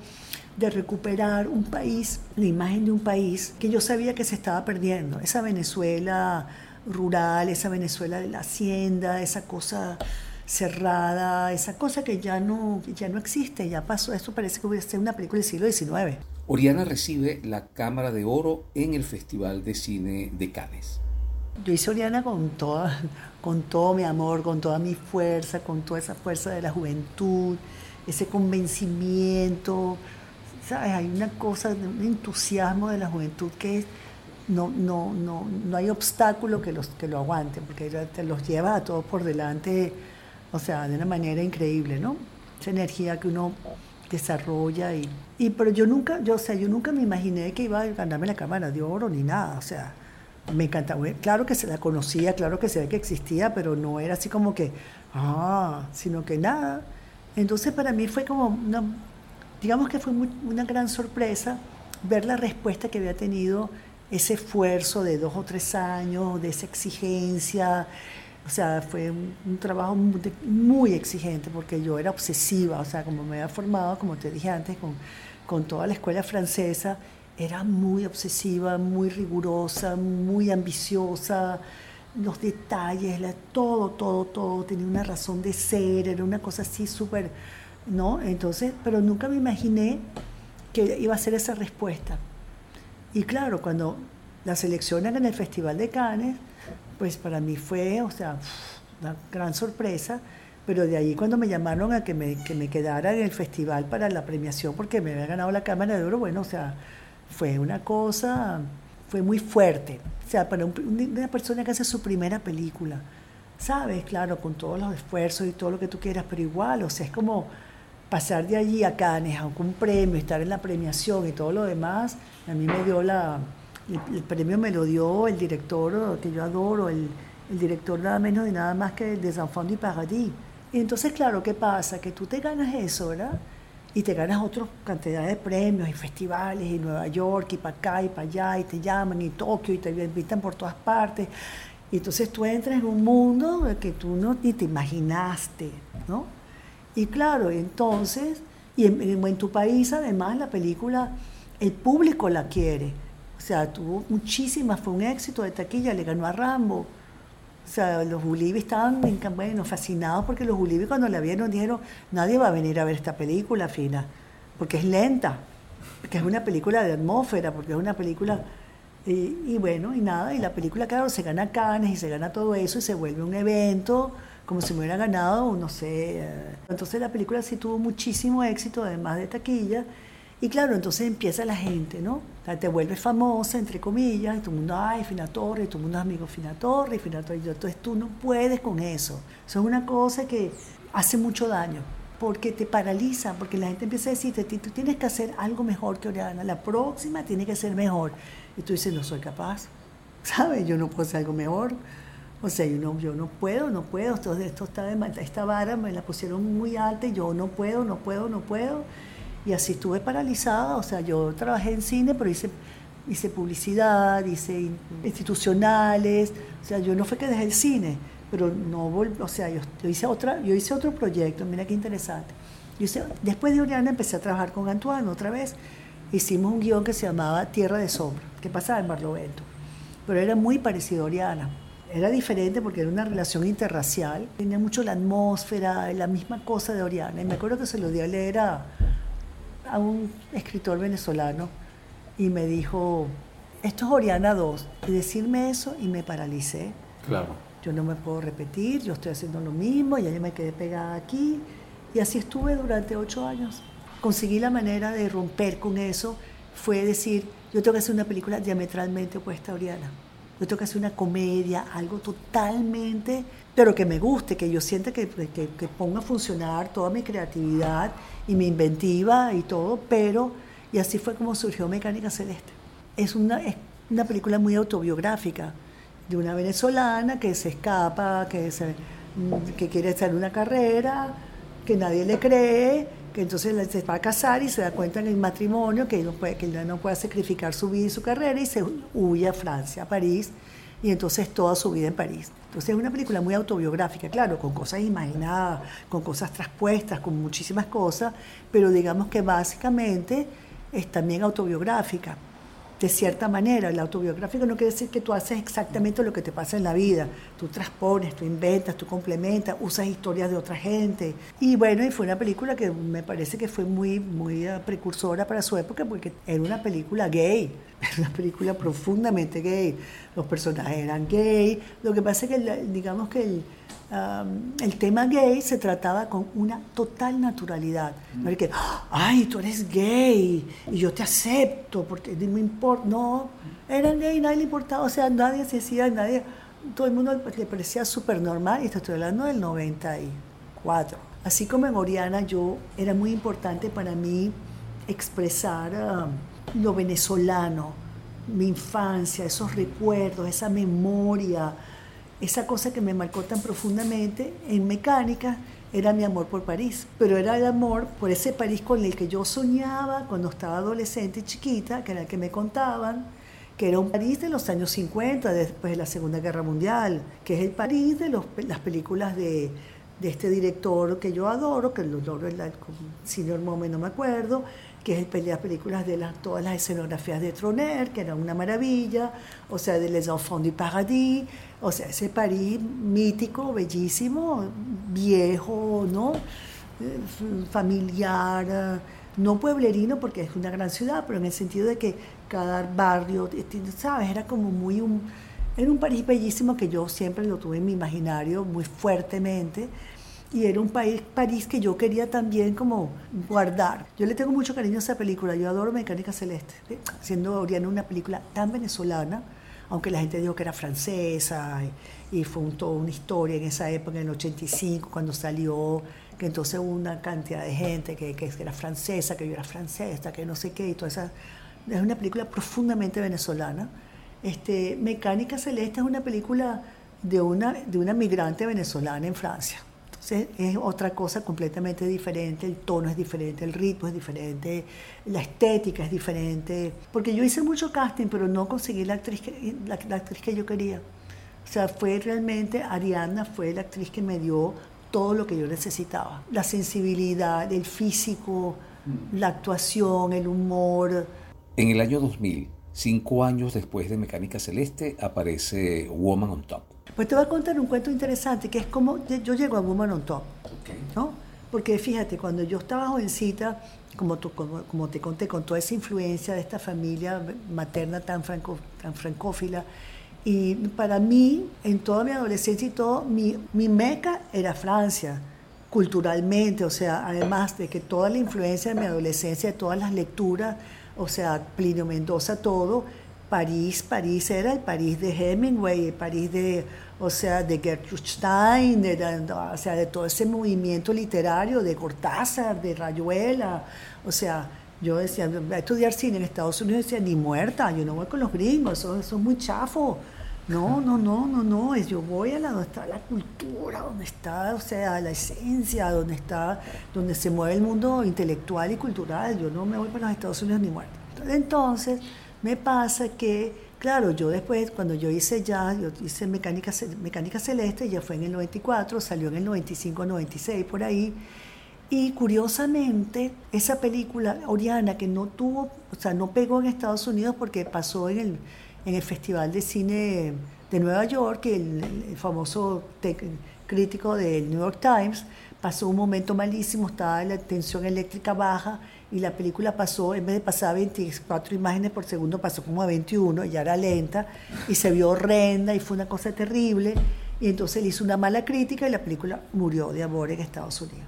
de recuperar un país, la imagen de un país que yo sabía que se estaba perdiendo, esa Venezuela rural, esa Venezuela de la hacienda, esa cosa cerrada, esa cosa que ya no, ya no existe, ya pasó, esto parece que hubiera sido una película del siglo XIX. Oriana recibe la Cámara de Oro en el Festival de Cine de Cannes. Yo hice Oriana con, toda, con todo mi amor, con toda mi fuerza, con toda esa fuerza de la juventud, ese convencimiento, ¿sabes? Hay una cosa, un entusiasmo de la juventud que no, no, no, no hay obstáculo que, los, que lo aguante, porque te los lleva a todos por delante o sea, de una manera increíble, ¿no? Esa energía que uno desarrolla y, y pero yo nunca, yo, o sea, yo nunca me imaginé que iba a ganarme la cámara de oro ni nada, o sea, me encantaba, claro que se la conocía, claro que ve que existía, pero no era así como que, ah, sino que nada. Entonces para mí fue como, una, digamos que fue una gran sorpresa ver la respuesta que había tenido ese esfuerzo de dos o tres años, de esa exigencia, o sea, fue un, trabajo muy, exigente porque yo era obsesiva, o sea, como me había formado, como te dije antes, con, con toda la escuela francesa, era muy obsesiva, muy rigurosa, muy ambiciosa, los detalles, todo, todo, todo, tenía una razón de ser, era una cosa así súper, ¿no? Entonces, pero nunca me imaginé que iba a ser esa respuesta. Y claro, cuando la seleccionan en el Festival de Cannes, pues para mí fue, o sea, una gran sorpresa, pero de ahí cuando me llamaron a que me, que me quedara en el festival para la premiación porque me había ganado la Cámara de Oro, bueno, o sea, fue una cosa, fue muy fuerte. O sea, para una persona que hace su primera película, ¿sabes? Claro, con todos los esfuerzos y todo lo que tú quieras, pero igual, o sea, es como pasar de allí a Cannes, a un premio, estar en la premiación y todo lo demás, a mí me dio la, el, premio me lo dio el director que yo adoro, el, el director nada menos y nada más que de Enfants du Paradis. Y entonces, claro, ¿qué pasa? Que tú te ganas eso, ¿verdad? Y te ganas otra cantidad de premios y festivales, y Nueva York, y para acá, y para allá, y te llaman, y Tokio, y te invitan por todas partes. Y entonces tú entras en un mundo que tú no ni te imaginaste, ¿no? Y claro, entonces, y en, en tu país además la película, el público la quiere o sea, tuvo muchísimas, fue un éxito de taquilla, le ganó a Rambo. O sea, los Ulibi estaban bueno, fascinados porque los Ulibi cuando la vieron dijeron, nadie va a venir a ver esta película, Fina, porque es lenta, porque es una película de atmósfera, porque es una película... Y, bueno, y nada, y la película, claro, se gana canes y se gana todo eso y se vuelve un evento como si me hubiera ganado, no sé. Eh. Entonces la película sí tuvo muchísimo éxito, además de taquilla. Y claro, entonces empieza la gente, ¿no? O sea, te vuelves famosa, entre comillas, y todo el mundo, ay, Fina Torre, y todo el mundo es amigo de Fina Torre, y Fina Torre. Entonces tú no puedes con eso. Eso es una cosa que hace mucho daño, porque te paraliza, porque la gente empieza a decirte, tú tienes que hacer algo mejor que Oriana, la próxima tiene que ser mejor. Y tú dices, no soy capaz, ¿sabes? Yo no puedo hacer algo mejor. O sea, yo no, yo no puedo, no puedo, esto, está esta vara me la pusieron muy alta y yo no puedo, no puedo, no puedo. Y así estuve paralizada, o sea, yo trabajé en cine, pero hice, hice publicidad, hice institucionales, o sea, yo no fue que dejé el cine, pero no volví, o sea, yo, hice otra, yo hice otro proyecto, mira qué interesante. después de Oriana empecé a trabajar con Antoine otra vez, hicimos un guion que se llamaba Tierra de Sombra, que pasaba en Barlovento, pero era muy parecido a Oriana. Era diferente porque era una relación interracial, tenía mucho la atmósfera, la misma cosa de Oriana. Y me acuerdo que se lo di a leer a, a un escritor venezolano y me dijo, esto es Oriana 2. Y decirme eso y me paralicé. Claro. Yo no me puedo repetir, yo estoy haciendo lo mismo, ya yo me quedé pegada aquí. Y así estuve durante ocho años. conseguí la manera de romper con eso fue decir, yo tengo que hacer una película diametralmente opuesta a Oriana. Yo tengo que hacer una comedia, algo totalmente, pero que me guste, que yo sienta que, que, ponga a funcionar toda mi creatividad y mi inventiva y todo, pero, y así fue como surgió Mecánica Celeste. Es una, es una película muy autobiográfica de una venezolana que se escapa, que, se, que quiere hacer una carrera, que nadie le cree, entonces se va a casar y se da cuenta en el matrimonio que, no puede, que no puede sacrificar su vida y su carrera y se huye a Francia, a París, y entonces toda su vida en París. Entonces es una película muy autobiográfica, claro, con cosas imaginadas, con cosas traspuestas, con muchísimas cosas, pero digamos que básicamente es también autobiográfica de cierta manera. El autobiográfico no quiere decir que tú haces exactamente lo que te pasa en la vida. Tú transpones, tú inventas, tú complementas, usas historias de otra gente. Y bueno, y fue una película que me parece que fue muy, muy eh, precursora para su época porque era una película gay, era una película profundamente gay. Los personajes eran gay. Lo que pasa es que, digamos que el el tema gay se trataba con una total naturalidad. No era que, ay, tú eres gay y yo te acepto porque no me importa. No, eran gay, nadie le importaba. O sea, nadie se decía, nadie, todo el mundo le parecía súper normal. Y estoy hablando del 94. Así como en Oriana, yo era muy importante para mí expresar lo venezolano, mi infancia, esos recuerdos, esa memoria esa cosa que me marcó tan profundamente en mecánica era mi amor por París, pero era el amor por ese París con el que yo soñaba cuando estaba adolescente y chiquita, que era el que me contaban, que era un París de los años 50, después de la Segunda Guerra Mundial, que es el París de las películas de, este director que yo adoro, que lo adoro el señor Mome, no me acuerdo, que es las películas de todas las escenografías de Troner, que era una maravilla, o sea, de Les Enfants du Paradis, o sea, ese París mítico, bellísimo, viejo, ¿no? Eh, familiar, no pueblerino porque es una gran ciudad, pero en el sentido de que cada barrio, ¿sabes? Era como muy un... Era un París bellísimo que yo siempre lo tuve en mi imaginario muy fuertemente y era un país, París que yo quería también como guardar. Yo le tengo mucho cariño a esa película, yo adoro Mecánica Celeste, siendo Oriana una película tan venezolana, aunque la gente dijo que era francesa y, fue toda una historia en esa época, en el 85, cuando salió, que entonces hubo una cantidad de gente que, que era francesa, que yo era francesa, que no sé qué, y toda esa... Es una película profundamente venezolana. Este, Mecánica Celeste es una película de una, de una migrante venezolana en Francia es otra cosa completamente diferente, el tono es diferente, el ritmo es diferente, la estética es diferente. Porque yo hice mucho casting, pero no conseguí la actriz que, la, actriz que yo quería. O sea, fue realmente, Ariana fue la actriz que me dio todo lo que yo necesitaba. La sensibilidad, el físico, mm. la actuación, el humor. En el año 2000, cinco años después de Mecánica Celeste, aparece Woman on Top pues te voy a contar un cuento interesante, que es como yo llego a Woman on Top, ¿no? Porque fíjate, cuando yo estaba jovencita, como, tú, como, te conté, con toda esa influencia de esta familia materna tan, franco, tan francófila, y para mí, en toda mi adolescencia y todo, mi, mi meca era Francia, culturalmente, o sea, además de que toda la influencia de mi adolescencia, de todas las lecturas, o sea, Plinio Mendoza, todo, París, París era el París de Hemingway, el París de o sea, de Gertrude Stein, de, o sea, de todo ese movimiento literario, de Cortázar, de Rayuela, o sea, yo decía, voy a estudiar cine en Estados Unidos, decía, ni muerta, yo no voy con los gringos, eso, es muy chafo. No, no, no, no, no, es yo voy a la donde está la cultura, donde está, o sea, la esencia, donde está, donde se mueve el mundo intelectual y cultural. Yo no me voy para los Estados Unidos ni muerta. Entonces, me pasa que Claro, yo después, cuando yo hice ya, yo hice Mecánica, Mecánica Celeste, ya fue en el 94, salió en el 95, 96, por ahí. Y curiosamente, esa película, Oriana, que no tuvo, o sea, no pegó en Estados Unidos porque pasó en el, en el Festival de Cine de Nueva York, el, el famoso crítico del New York Times, pasó un momento malísimo, estaba la tensión eléctrica baja y la película pasó, en vez de pasar a 24 imágenes por segundo, pasó como a 21, ya era lenta, y se vio horrenda y fue una cosa terrible. Y entonces le hizo una mala crítica y la película murió de amor en Estados Unidos.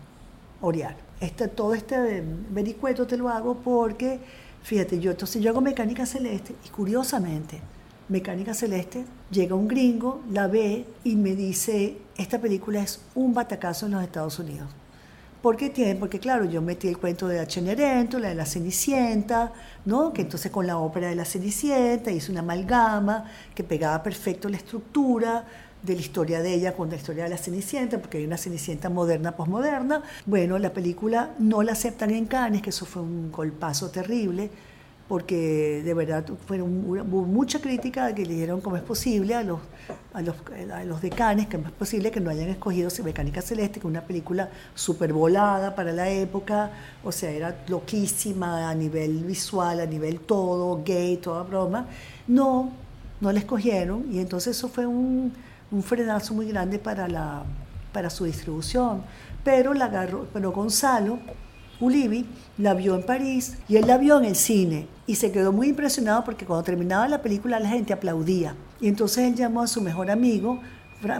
Oriar. Este, todo este vericueto te lo hago porque, fíjate, yo entonces yo hago Mecánica Celeste y curiosamente, Mecánica Celeste, llega un gringo, la ve y me dice, esta película es un batacazo en los Estados Unidos. ¿Por qué tiene? Porque claro, yo metí el cuento de la Cenerentola, la de la Cenicienta, ¿no? Que entonces con la ópera de la Cenicienta hice una amalgama que pegaba perfecto la estructura de la historia de ella con la historia de la Cenicienta, porque hay una Cenicienta moderna, posmoderna. Bueno, la película no la aceptan en Cannes, que eso fue un golpazo terrible porque de verdad fueron, hubo mucha crítica que le dieron cómo es posible a los, a los, a los decanes, que es posible que no hayan escogido Mecánica Celeste, que es una película súper volada para la época, o sea, era loquísima a nivel visual, a nivel todo, gay, toda broma. No, no la escogieron y entonces eso fue un, un frenazo muy grande para, la, para su distribución. Pero, la agarró, pero Gonzalo Ulivi la vio en París y él la vio en el cine y se quedó muy impresionado porque cuando terminaba la película la gente aplaudía. Y entonces él llamó a su mejor amigo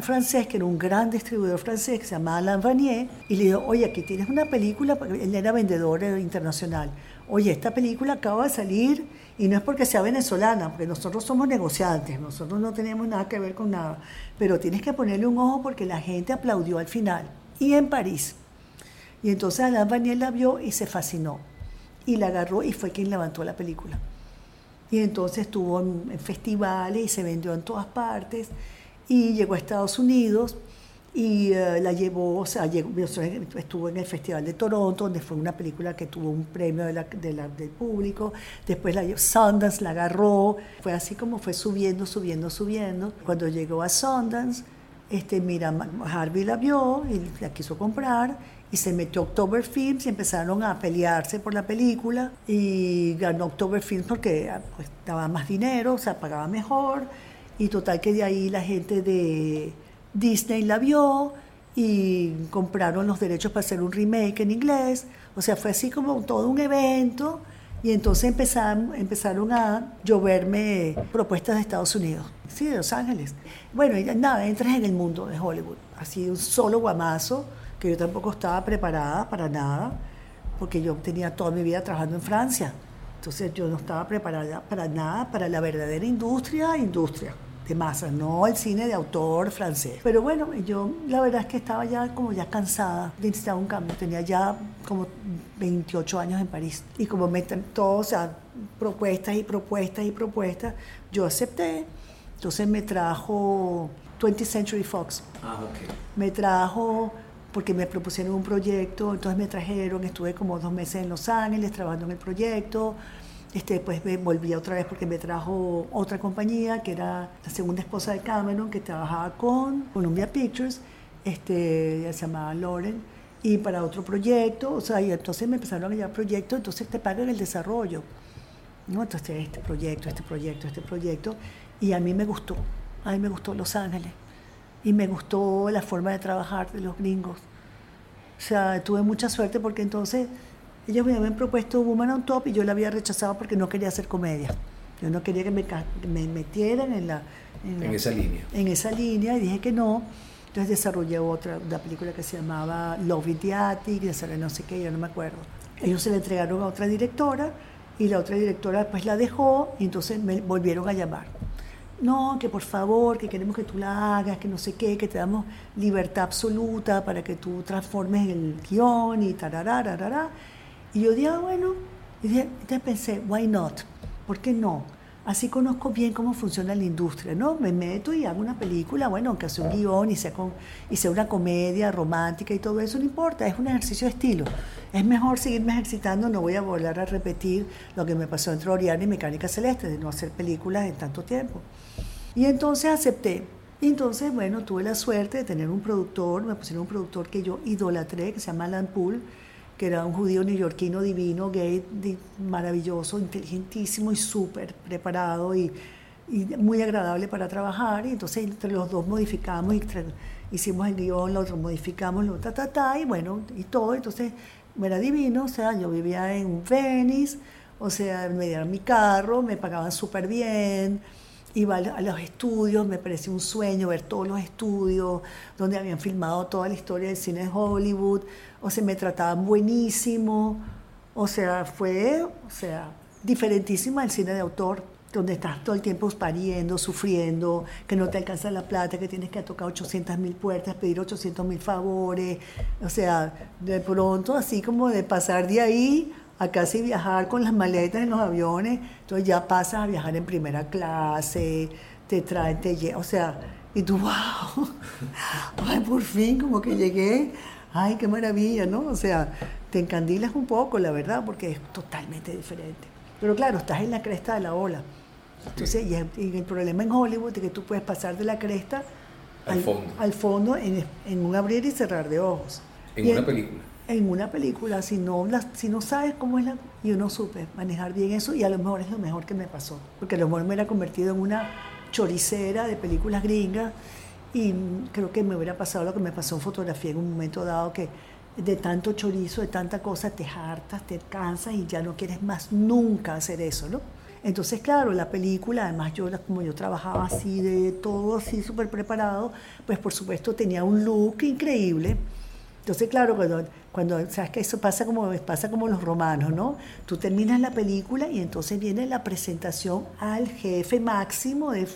francés, que era un gran distribuidor francés que se llamaba Alain Vanier, y le dijo, oye, aquí tienes una película, él era vendedor internacional, oye, esta película acaba de salir y no es porque sea venezolana, porque nosotros somos negociantes, nosotros no tenemos nada que ver con nada, pero tienes que ponerle un ojo porque la gente aplaudió al final. Y en París, y entonces Alain Vaniel la vio y se fascinó. Y la agarró y fue quien levantó la película. Y entonces estuvo en, festivales y se vendió en todas partes. Y llegó a Estados Unidos y eh, la llevó, o sea, estuvo en el Festival de Toronto, donde fue una película que tuvo un premio de del público. Después la Sundance la agarró. Fue así como fue subiendo, subiendo, subiendo. Cuando llegó a Sundance, este, mira, Harvey la vio y la quiso comprar y se metió October Films y empezaron a pelearse por la película y ganó October Films porque pues, daba más dinero, o sea, pagaba mejor y total que de ahí la gente de Disney la vio y compraron los derechos para hacer un remake en inglés, o sea, fue así como todo un evento y entonces empezaron, empezaron a lloverme propuestas de Estados Unidos, sí, de Los Ángeles. Bueno, y nada, entras en el mundo de Hollywood, así un solo guamazo que yo tampoco estaba preparada para nada, porque yo tenía toda mi vida trabajando en Francia. Entonces yo no estaba preparada para nada para la verdadera industria, industria de masa, no el cine de autor francés. Pero bueno, yo la verdad es que estaba ya como ya cansada, necesitaba un cambio. Tenía ya como 28 años en París y como me todos, o sea, propuestas y propuestas y propuestas, yo acepté. Entonces me trajo 20th Century Fox. Ah, ok. Me trajo porque me propusieron un proyecto, entonces me trajeron, estuve como dos meses en Los Ángeles trabajando en el proyecto, este, después me volví otra vez porque me trajo otra compañía que era la segunda esposa de Cameron que trabajaba con Columbia Pictures, este, se llamaba Lauren, y para otro proyecto, o sea, y entonces me empezaron a llevar proyectos, entonces te pagan el desarrollo, ¿no? Entonces este proyecto, este proyecto, este proyecto, y a mí me gustó, a mí me gustó Los Ángeles y me gustó la forma de trabajar de los gringos. O sea, tuve mucha suerte porque entonces ellos me habían propuesto Woman on Top y yo la había rechazado porque no quería hacer comedia. Yo no quería que me, me metieran en la... En, esa línea. En esa línea y dije que no. Entonces desarrollé otra, una película que se llamaba Love in the Attic, de no sé qué, yo no me acuerdo. Ellos se la entregaron a otra directora y la otra directora pues la dejó y entonces me volvieron a llamar no, que por favor, que queremos que tú la hagas, que no sé qué, que te damos libertad absoluta para que tú transformes el guion y tarará, Y yo dije, ah, bueno, y entonces pensé, why not? ¿Por qué no? Así conozco bien cómo funciona la industria, ¿no? Me meto y hago una película, bueno, aunque sea un guion y sea, con, y sea una comedia romántica y todo eso, no importa, es un ejercicio de estilo. Es mejor seguirme ejercitando, no voy a volver a repetir lo que me pasó entre Oriana y Mecánica Celeste, de no hacer películas en tanto tiempo. Y entonces acepté. Y entonces, bueno, tuve la suerte de tener un productor, me pusieron un productor que yo idolatré, que se llama Alan Poole, que era un judío neoyorquino divino, gay, maravilloso, inteligentísimo y súper preparado y, y, muy agradable para trabajar. Y entonces entre los dos modificamos, y hicimos el guion, lo otro modificamos, lo ta, ta, ta, y bueno, y todo. Entonces era divino, o sea, yo vivía en Venice, o sea, me dieron mi carro, me pagaban súper bien iba a los estudios, me parecía un sueño ver todos los estudios donde habían filmado toda la historia del cine de Hollywood, o sea, me trataban buenísimo, o sea, fue, o sea, diferentísima el cine de autor, donde estás todo el tiempo pariendo, sufriendo, que no te alcanza la plata, que tienes que tocar 800 mil puertas, pedir 800 mil favores, o sea, de pronto así como de pasar de ahí a casi viajar con las maletas en los aviones, entonces ya pasas a viajar en primera clase, te traen, te o sea, y tú, wow, ay, por fin, como que llegué, ay, qué maravilla, ¿no? O sea, te encandilas un poco, la verdad, porque es totalmente diferente. Pero claro, estás en la cresta de la ola. Entonces, y, el problema en Hollywood es que tú puedes pasar de la cresta al, fondo, al fondo en, en, un abrir y cerrar de ojos. En una película en una película, si no, si no sabes cómo es la... Yo no supe manejar bien eso y a lo mejor es lo mejor que me pasó, porque a lo mejor me hubiera convertido en una choricera de películas gringas y creo que me hubiera pasado lo que me pasó en fotografía en un momento dado que de tanto chorizo, de tanta cosa, te hartas, te cansas y ya no quieres más nunca hacer eso, ¿no? Entonces, claro, la película, además yo, como yo trabajaba así, de todo así súper preparado, pues por supuesto tenía un look increíble. Entonces, claro, cuando cuando, sabes que eso pasa como, pasa como los romanos, ¿no? Tú terminas la película y entonces viene la presentación al jefe máximo de,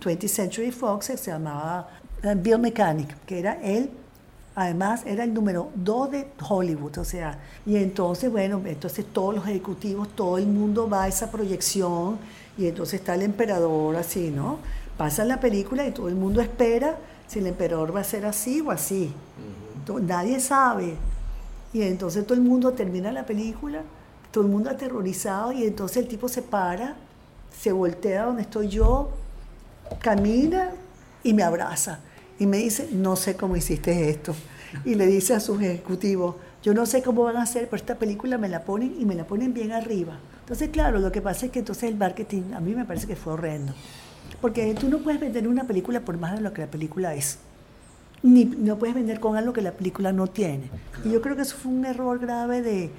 20th Century Fox, que se llamaba eh, Bill Mechanic, que era él, además era el número 2 de Hollywood, o sea, y entonces, bueno, entonces todos los ejecutivos, todo el mundo va a esa proyección y entonces está el emperador así, ¿no? Pasa la película y todo el mundo espera si el emperador va a ser así o así. Nadie sabe, y entonces todo el mundo termina la película, todo el mundo aterrorizado y entonces el tipo se para, se voltea donde estoy yo, camina y me abraza. Y me dice, no sé cómo hiciste esto. Y le dice a sus ejecutivos, yo no sé cómo van a hacer, pero esta película me la ponen y me la ponen bien arriba. Entonces, claro, lo que pasa es que entonces el marketing a mí me parece que fue horrendo. Porque tú no puedes vender una película por más de lo que la película es ni no puedes vender con algo que la película no tiene. Y yo creo que eso fue un error grave de,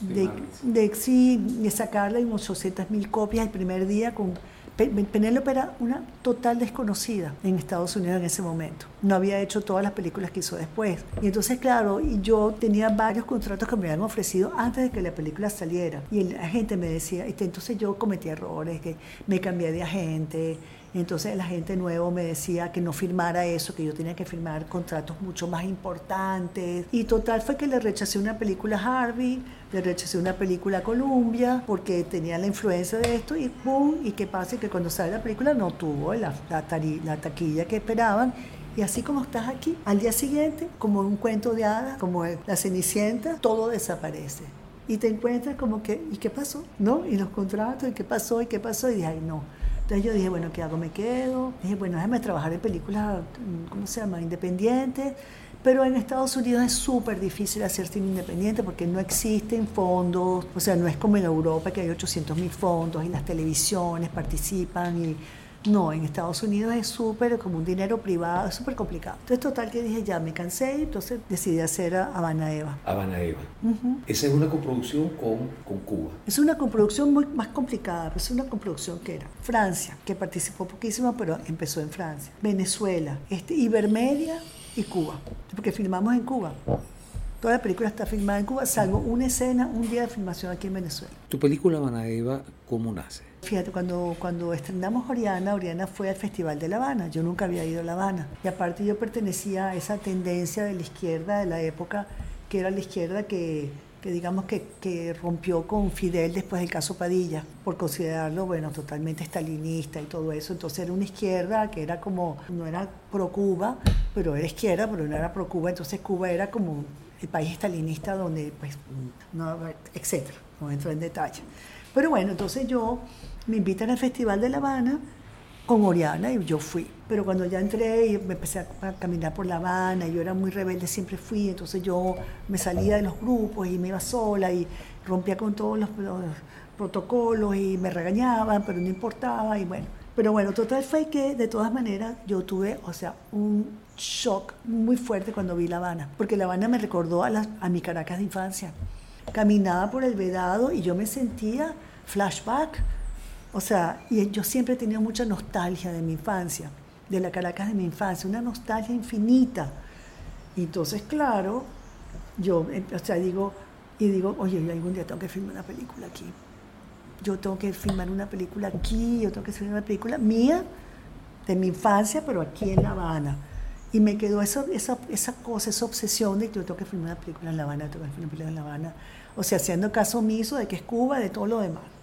de, de, de sacarle unos 800 mil copias el primer día con... Penélope era una total desconocida en Estados Unidos en ese momento. No había hecho todas las películas que hizo después. Y entonces, claro, yo tenía varios contratos que me habían ofrecido antes de que la película saliera. Y la gente me decía, este, entonces yo cometí errores, que me cambié de agente, entonces la gente nuevo me decía que no firmara eso, que yo tenía que firmar contratos mucho más importantes. Y total fue que le rechacé una película a Harvey, le rechacé una película a Columbia, porque tenía la influencia de esto y ¡pum! Y qué pasa que cuando sale la película no tuvo la, la, taquilla que esperaban. Y así como estás aquí, al día siguiente, como un cuento de hadas, como la Cenicienta, todo desaparece. Y te encuentras como que, ¿y qué pasó? ¿No? Y los contratos, ¿y qué pasó? ¿Y qué pasó? Y dije, ay, no entonces yo dije, bueno, ¿qué hago? ¿Me quedo? Dije, bueno, déjame trabajar en películas, ¿cómo se llama? Independientes. Pero en Estados Unidos es súper difícil hacer cine independiente porque no existen fondos, o sea, no es como en Europa que hay 800 mil fondos y las televisiones participan y no, en Estados Unidos es súper como un dinero privado, es súper complicado. Entonces, total que dije, ya me cansé y entonces decidí hacer a Habana Eva. Habana Eva. Esa es una coproducción con, con, Cuba. Es una coproducción muy más complicada, es una coproducción que era Francia, que participó poquísimo, pero empezó en Francia. Venezuela, este, Ibermedia y Cuba, porque filmamos en Cuba. Toda la película está filmada en Cuba, salvo una escena, un día de filmación aquí en Venezuela. ¿Tu película Habana Eva cómo nace? Fíjate, cuando, cuando estrenamos Oriana, Oriana fue al Festival de La Habana. Yo nunca había ido a La Habana. Y aparte yo pertenecía a esa tendencia de la izquierda de la época, que era la izquierda que, que digamos que, que, rompió con Fidel después del caso Padilla, por considerarlo, bueno, totalmente estalinista y todo eso. Entonces era una izquierda que era como, no era pro Cuba, pero era izquierda, pero no era pro Cuba. Entonces Cuba era como el país estalinista donde, pues, no, etcétera. No entro en detalle. Pero bueno, entonces yo me invitan al Festival de La Habana con Oriana y yo fui. Pero cuando ya entré y me empecé a, caminar por La Habana, yo era muy rebelde, siempre fui, entonces yo me salía de los grupos y me iba sola y rompía con todos los, protocolos y me regañaban, pero no importaba y bueno. Pero bueno, total fue que de todas maneras yo tuve, o sea, un shock muy fuerte cuando vi La Habana, porque La Habana me recordó a, a mi Caracas de infancia. Caminaba por el vedado y yo me sentía flashback O sea, y yo siempre he tenido mucha nostalgia de mi infancia, de la Caracas de mi infancia, una nostalgia infinita. Y entonces, claro, yo, eh, o sea, digo, y digo, oye, yo algún día tengo que filmar una película aquí. Yo tengo que filmar una película aquí, yo tengo que filmar una película mía, de mi infancia, pero aquí en La Habana. Y me quedó esa, esa, esa cosa, esa obsesión de que yo tengo que filmar una película en La Habana, tengo que filmar una película en La Habana. O sea, haciendo caso omiso de que es Cuba, de todo lo demás.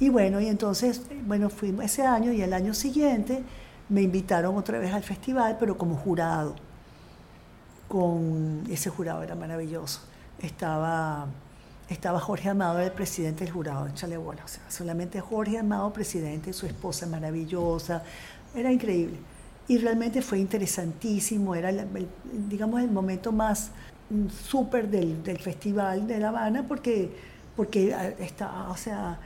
Y bueno, y entonces, bueno, fuimos ese año y el año siguiente me invitaron otra vez al festival, pero como jurado. Con ese jurado era maravilloso. Estaba, estaba Jorge Amado, el presidente del jurado, échale bola. O sea, solamente Jorge Amado, presidente, su esposa maravillosa. Era increíble. Y realmente fue interesantísimo. Era, digamos, el momento más mm, súper del, del, Festival de La Habana porque, porque ah, está, o sea,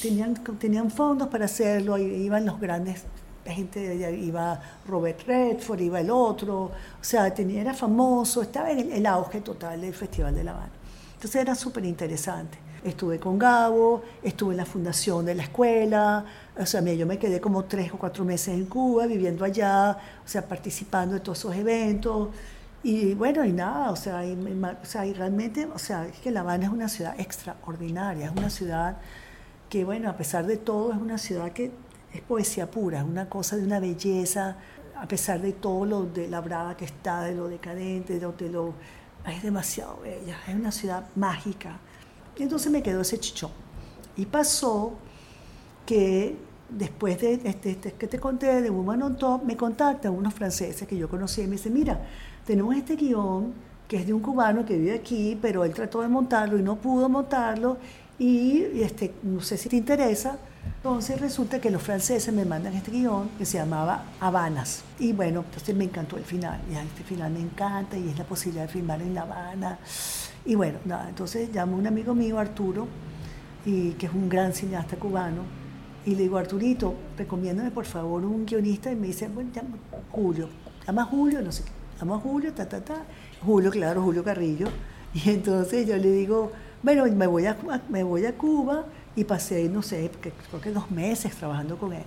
tenían, tenían fondos para hacerlo, iban los grandes gente iba Robert Redford, iba el otro, o sea, tenía, era famoso, estaba en el, auge total del Festival de La Habana. Entonces era súper interesante. Estuve con Gabo, estuve en la fundación de la escuela, o sea, yo me quedé como tres o cuatro meses en Cuba, viviendo allá, o sea, participando de todos esos eventos. Y bueno, y nada, o sea, o sea, y realmente, o sea, es que La Habana es una ciudad extraordinaria, es una ciudad que, bueno, a pesar de todo, es una ciudad que es poesía pura, es una cosa de una belleza, a pesar de todo lo de la brava que está, de lo decadente, de lo, de lo es demasiado bella, es una ciudad mágica. Y entonces me quedó ese chichón. Y pasó que después de este, este que te conté de Woman on Top, me contactan unos franceses que yo conocí y me dicen, mira, tenemos este guion que es de un cubano que vive aquí, pero él trató de montarlo y no pudo montarlo y este, no sé si te interesa. Entonces resulta que los franceses me mandan este guion que se llamaba Habanas. Y bueno, entonces me encantó el final. Y este final me encanta y es la posibilidad de filmar en La Habana. Y bueno, nada, entonces llamo a un amigo mío, Arturo, y, que es un gran cineasta cubano. Y le digo, Arturito, recomiéndame por favor un guionista. Y me dice, bueno, llama Julio. Llama Julio, no sé qué. Llama Julio, ta, ta, ta. Julio, claro, Julio Carrillo. Y entonces yo le digo, bueno, me voy a, me voy a Cuba y pasé, no sé, creo que dos meses trabajando con él,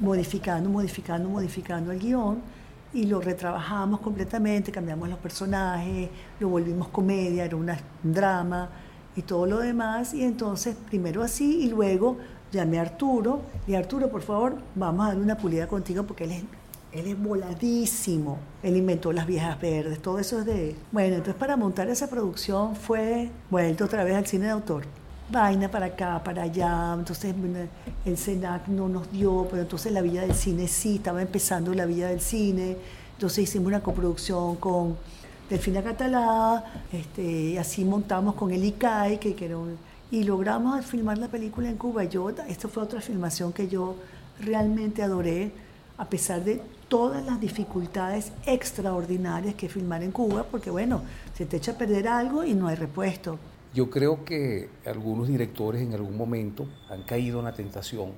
modificando, modificando, modificando el guion y lo retrabajamos completamente, cambiamos los personajes, lo volvimos comedia, era un drama y todo lo demás. Y entonces, primero así y luego llamé a Arturo y Arturo, por favor, vamos a dar una pulida contigo porque él es él es voladísimo. Él inventó las viejas verdes, todo eso es de él. Bueno, entonces para montar esa producción fue vuelto otra vez al cine de autor. Vaina para acá, para allá. Entonces el SENAC no nos dio, pero entonces la Villa del Cine sí, estaba empezando la Villa del Cine. Entonces hicimos una coproducción con Delfina Catalá, este, así montamos con el ICAI, que, que era y logramos filmar la película en Cuba. Yo, esto fue otra filmación que yo realmente adoré, a pesar de todas las dificultades extraordinarias que filmar en Cuba, porque bueno, se te echa a perder algo y no hay repuesto. Yo creo que algunos directores en algún momento han caído en la tentación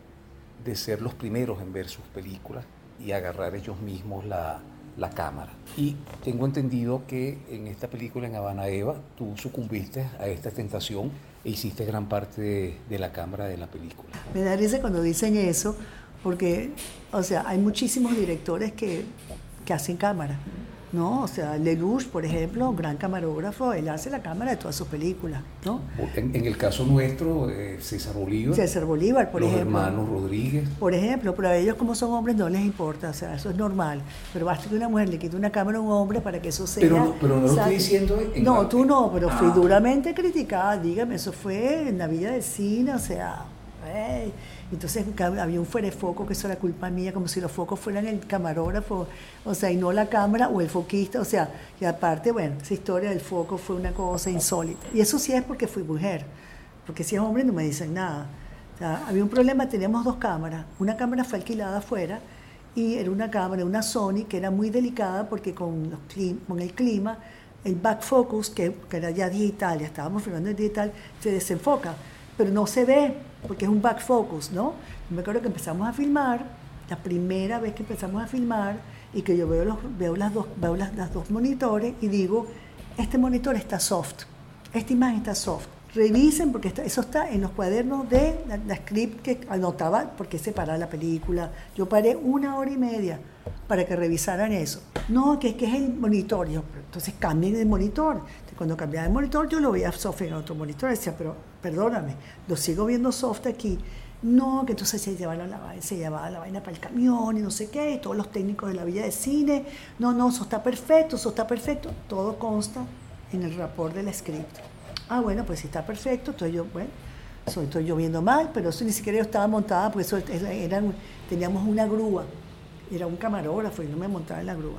de ser los primeros en ver sus películas y agarrar ellos mismos la, la cámara. Y tengo entendido que en esta película, en Habana Eva, tú sucumbiste a esta tentación e hiciste gran parte de, de la cámara de la película. Me da risa cuando dicen eso, porque, o sea, hay muchísimos directores que, que hacen cámara, ¿no? O sea, Lelouch, por ejemplo, gran camarógrafo, él hace la cámara de todas sus películas, ¿no? En, el caso nuestro, eh, César Bolívar. César Bolívar, por ejemplo. Los hermanos Rodríguez. Por ejemplo, pero a ellos como son hombres no les importa, o sea, eso es normal. Pero basta que una mujer le quite una cámara a un hombre para que eso sea... Pero, pero no lo estoy diciendo... En no, tú no, pero fui ah. duramente criticada, dígame, eso fue en la vida del cine, o sea... Entonces había un fuera de foco, que eso era culpa mía, como si los focos fueran el camarógrafo, o sea, y no la cámara o el foquista, o sea, y aparte, bueno, esa historia del foco fue una cosa insólita. Y eso sí es porque fui mujer, porque si es hombre no me dicen nada. O sea, había un problema, teníamos dos cámaras, una cámara fue alquilada afuera y era una cámara, una Sony, que era muy delicada porque con, los con el clima, el back focus, que, que era ya digital, ya estábamos filmando en digital, se desenfoca pero no se ve porque es un back focus, ¿no? me acuerdo que empezamos a filmar, la primera vez que empezamos a filmar y que yo veo, los, veo, las, dos, las, dos monitores y digo, este monitor está soft, esta imagen está soft. revisen, porque eso está en los cuadernos de la, script que anotaba, porque separaba la película. Yo paré una hora y media para que revisaran eso. No, que, que es el monitor. entonces cambien el monitor. Cuando cambiaba el monitor, yo lo veía soft en otro monitor. Decía, pero perdóname, lo sigo viendo soft aquí. No, que entonces se llevaba la, se llevaba la vaina para el camión y no sé qué, y todos los técnicos de la villa de cine. No, no, eso está perfecto, eso está perfecto. Todo consta en el rapport del script. Ah, bueno, pues si está perfecto, entonces yo, bueno, estoy yo viendo mal, pero eso ni siquiera yo estaba montada, porque eso eran, teníamos una grúa, era un camarógrafo y no me montaba en la grúa.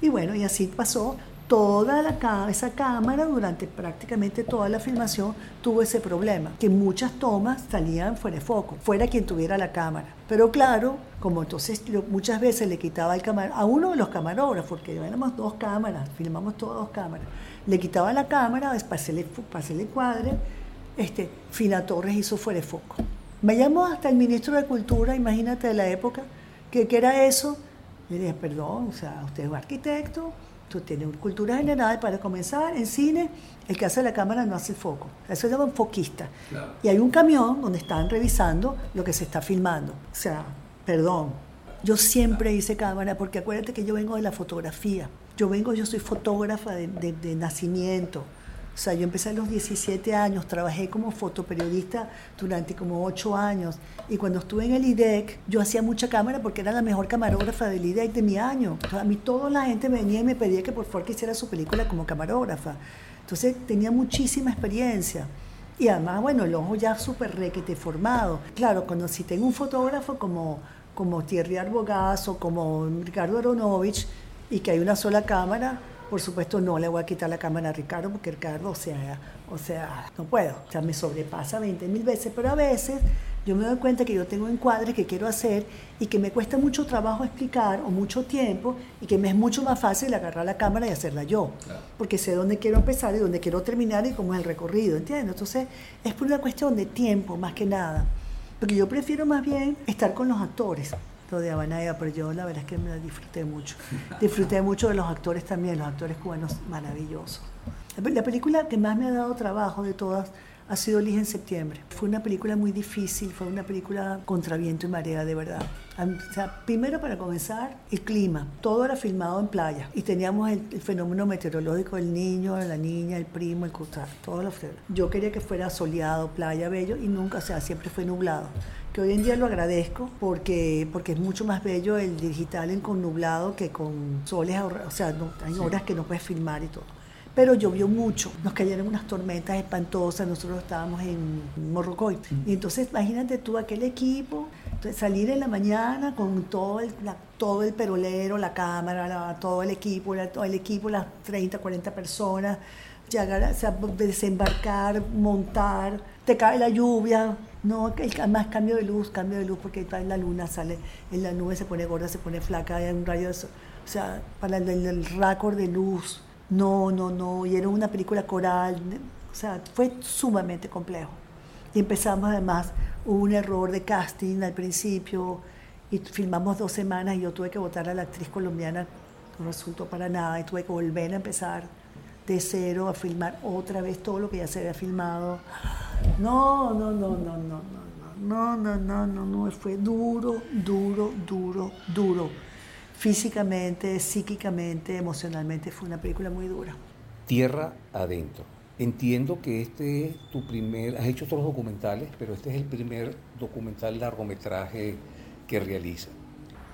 Y bueno, y así pasó toda esa cámara durante prácticamente toda la filmación tuvo ese problema, que muchas tomas salían fuera de foco, fuera quien tuviera la cámara. Pero claro, como entonces muchas veces le quitaba el cámara a uno de los camarógrafos, porque éramos dos cámaras, filmamos todas dos cámaras, le quitaba la cámara, para hacerle, para cuadre, este, Fina Torres hizo fuera de foco. Me llamó hasta el ministro de Cultura, imagínate de la época, que, que era eso. Le dije, perdón, o sea, usted es arquitecto, tú tienes cultura general para comenzar en cine, el que hace la cámara no hace el foco. Eso se llama un foquista. Y hay un camión donde están revisando lo que se está filmando. O sea, perdón, yo siempre hice cámara porque acuérdate que yo vengo de la fotografía. Yo vengo, yo soy fotógrafa de, de nacimiento. O sea, yo empecé a los 17 años, trabajé como fotoperiodista durante como 8 años. Y cuando estuve en el IDEC, yo hacía mucha cámara porque era la mejor camarógrafa del IDEC de mi año. a mí toda la gente venía y me pedía que por favor que hiciera su película como camarógrafa. Entonces tenía muchísima experiencia. Y además, bueno, el ojo ya súper requete formado. Claro, cuando si tengo un fotógrafo como, como Thierry Arbogaz o como Ricardo Aronovich y que hay una sola cámara, por supuesto, no le voy a quitar la cámara a Ricardo, porque Ricardo, o sea, o sea, no puedo. O sea, me sobrepasa 20 mil veces, pero a veces yo me doy cuenta que yo tengo encuadres que quiero hacer y que me cuesta mucho trabajo explicar o mucho tiempo y que me es mucho más fácil agarrar la cámara y hacerla yo. Porque sé dónde quiero empezar y dónde quiero terminar y cómo es el recorrido, ¿entiendes? Entonces, es por una cuestión de tiempo más que nada. Porque yo prefiero más bien estar con los actores de Abanaya, pero yo la verdad es que me disfruté mucho. Disfruté mucho de los actores también, los actores cubanos maravillosos. La película que más me ha dado trabajo de todas ha sido Lija en septiembre. Fue una película muy difícil, fue una película contra viento y marea, de verdad. O sea, primero para comenzar, el clima. Todo era filmado en playa y teníamos el, fenómeno meteorológico del niño, la niña, el primo, el cruzar, todo lo Yo quería que fuera soleado, playa, bello y nunca, o sea, siempre fue nublado que hoy en día lo agradezco porque, porque es mucho más bello el digital en con nublado que con soles, o sea, hay horas que no puedes filmar y todo. Pero llovió mucho, nos cayeron unas tormentas espantosas, nosotros estábamos en Morrocoy. Y entonces imagínate tú aquel equipo, salir en la mañana con todo el, todo el perolero, la cámara, todo el equipo, todo el equipo, las 30, 40 personas, llegar, a desembarcar, montar, te cae la lluvia, no, más cambio de luz, cambio de luz, porque en la luna sale, en la nube se pone gorda, se pone flaca, hay un rayo de O sea, para el, el récord de luz, no, no, no, y era una película coral, o sea, fue sumamente complejo. Y empezamos además, hubo un error de casting al principio, y filmamos dos semanas y yo tuve que votar a la actriz colombiana, no resultó para nada, y tuve que volver a empezar de cero a filmar otra vez todo lo que ya se había filmado. No, no, no, no, no, no, no, no, no, no, no, fue duro, duro, duro, duro. Físicamente, psíquicamente, emocionalmente, fue una película muy dura. Tierra adentro. Entiendo que este es tu primer, has hecho otros documentales, pero este es el primer documental largometraje que realiza.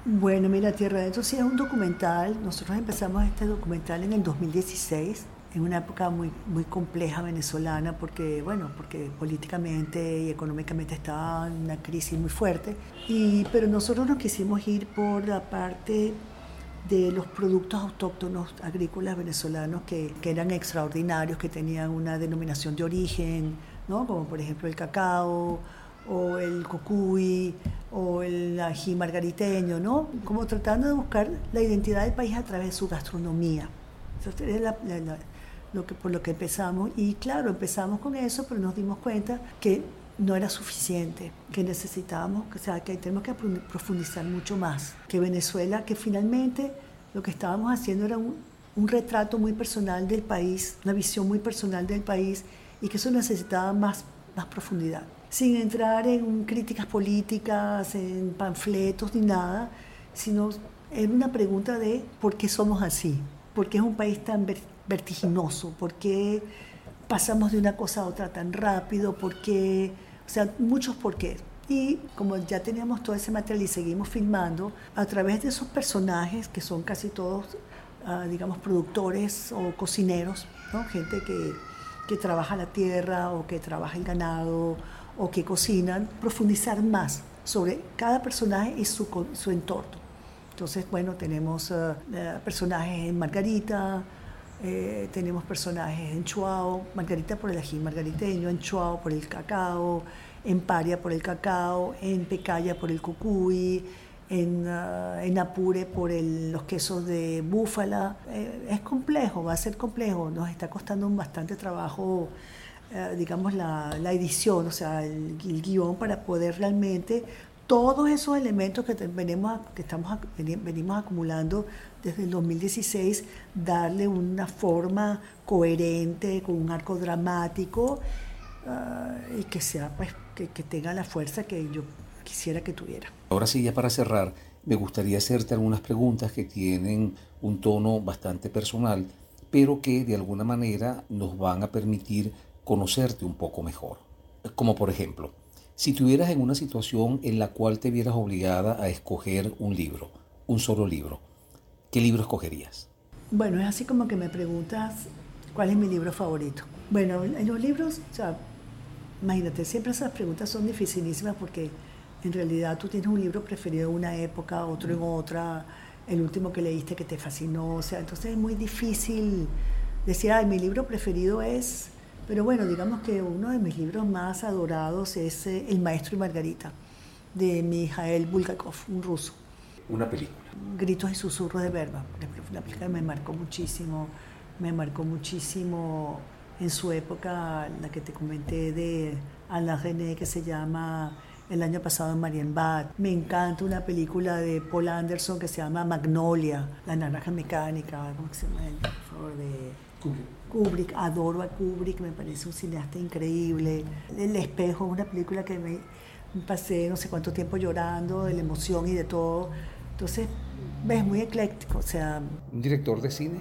Bueno, mira, Tierra Adentro sí es un documental. Nosotros empezamos este documental en el 2016 en una época muy, muy compleja venezolana porque, bueno, porque políticamente y económicamente estaba en una crisis muy fuerte. Y, pero nosotros nos quisimos ir por la parte de los productos autóctonos agrícolas venezolanos que, que eran extraordinarios, que tenían una denominación de origen, ¿no? como por ejemplo el cacao o el cocuy o el ají margariteño, ¿no? como tratando de buscar la identidad del país a través de su gastronomía. Entonces, la, la, lo que, por lo que empezamos. Y claro, empezamos con eso, pero nos dimos cuenta que no era suficiente, que necesitábamos, o sea, que tenemos que profundizar mucho más. Que Venezuela, que finalmente lo que estábamos haciendo era un, un retrato muy personal del país, una visión muy personal del país y que eso necesitaba más, más profundidad. Sin entrar en críticas políticas, en panfletos ni nada, sino en una pregunta de por qué somos así, por qué es un país tan vertiginoso, por qué pasamos de una cosa a otra tan rápido, por qué, o sea, muchos por qué. Y como ya teníamos todo ese material y seguimos filmando, a través de esos personajes, que son casi todos, ah, digamos, productores o cocineros, ¿no? gente que, que trabaja la tierra o que trabaja el ganado o que cocinan, profundizar más sobre cada personaje y su, su entorno. Entonces, bueno, tenemos ah, personajes en Margarita, eh, tenemos personajes en Chuao, Margarita por el ají margariteño, en Chuao por el cacao, en Paria por el cacao, en Pecaya por el cucuy, en, ah, Apure por los quesos de búfala. Eh, es complejo, va a ser complejo, nos está costando un bastante trabajo, eh, digamos, la, la, edición, o sea, el, el, guion para poder realmente todos esos elementos que, venimos, que estamos, venimos acumulando desde el 2016, darle una forma coherente, con un arco dramático ah, y que sea pues que, tenga la fuerza que yo quisiera que tuviera. Ahora sí, ya para cerrar, me gustaría hacerte algunas preguntas que tienen un tono bastante personal, pero que de alguna manera nos van a permitir conocerte un poco mejor. Como por ejemplo, si tuvieras en una situación en la cual te vieras obligada a escoger un libro, un solo libro, ¿qué libro escogerías? Bueno, es así como que me preguntas cuál es mi libro favorito. Bueno, en los libros, o sea, Imagínate, siempre esas preguntas son dificilísimas porque en realidad tú tienes un libro preferido en una época, otro en otra, el último que leíste que te fascinó, o sea, entonces es muy difícil decir, ay, mi libro preferido es, pero bueno, digamos que uno de mis libros más adorados es eh, El Maestro y Margarita, de Mijael Bulgakov, un ruso. Una película. Gritos y susurros de verba, la película me marcó muchísimo, me marcó muchísimo en su época, la que te comenté de Alain René, que se llama el año pasado en Marienbad. Me encanta una película de Paul Anderson que se llama Magnolia, La naranja mecánica, ¿cómo se llama? Por favor, de Kubrick. Kubrick. Adoro a Kubrick, me parece un cineasta increíble. El espejo, una película que me pasé no sé cuánto tiempo llorando, de la emoción y de todo. Entonces, ves, muy ecléctico, o sea... ¿Un director de cine?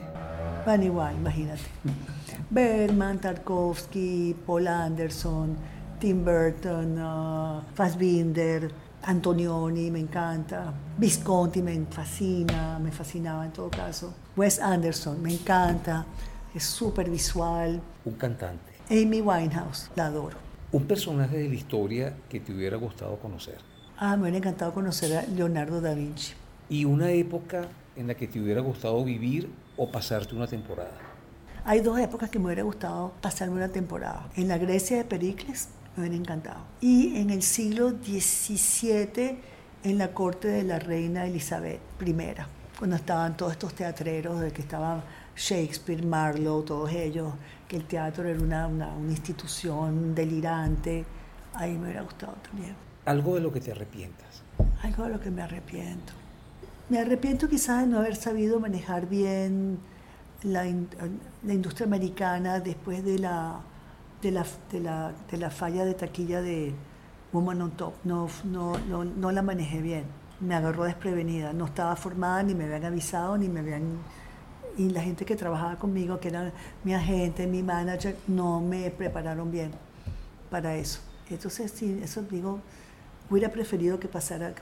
Van igual, imagínate. Bergman, Tarkovsky, Paul Anderson, Tim Burton, uh, Fassbinder, Antonioni, me encanta. Visconti me fascina, me fascinaba en todo caso. Wes Anderson, me encanta, es súper visual. Un cantante. Amy Winehouse, la adoro. Un personaje de la historia que te hubiera gustado conocer. Ah, me hubiera encantado conocer a Leonardo da Vinci. ¿Y una época en la que te hubiera gustado vivir o pasarte una temporada? Hay dos épocas que me hubiera gustado pasarme una temporada. En la Grecia de Pericles me hubiera encantado. Y en el siglo XVII en la corte de la reina Elizabeth I, cuando estaban todos estos teatreros, de que estaban Shakespeare, Marlowe, todos ellos, que el teatro era una, una, una institución delirante. Ahí me hubiera gustado también. ¿Algo de lo que te arrepientas? Algo de lo que me arrepiento. Me arrepiento quizás de no haber sabido manejar bien la, la industria americana después de la, de la, de, la, de, la, falla de taquilla de Woman on Top. No, no, no, no, la manejé bien. Me agarró desprevenida. No estaba formada, ni me habían avisado, ni me habían... Y la gente que trabajaba conmigo, que era mi agente, mi manager, no me prepararon bien para eso. Entonces, sí, eso digo, hubiera preferido que pasara,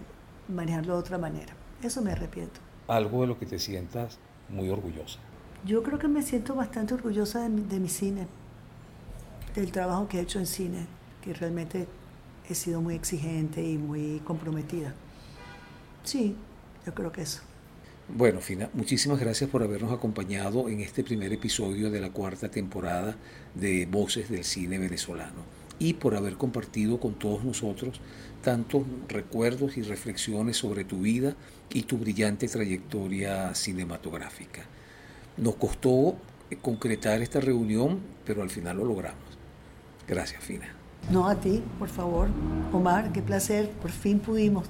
manejarlo de otra manera. Eso me arrepiento. Algo de lo que te sientas muy orgullosa. Yo creo que me siento bastante orgullosa de mi, de mi cine, del trabajo que he hecho en cine, que realmente he sido muy exigente y muy comprometida. Sí, yo creo que eso. Bueno, Fina, muchísimas gracias por habernos acompañado en este primer episodio de la cuarta temporada de Voces del Cine Venezolano y por haber compartido con todos nosotros tantos recuerdos y reflexiones sobre tu vida y tu brillante trayectoria cinematográfica. Nos costó concretar esta reunión, pero al final lo logramos. Gracias, Fina. No, a ti, por favor. Omar, qué placer, por fin pudimos.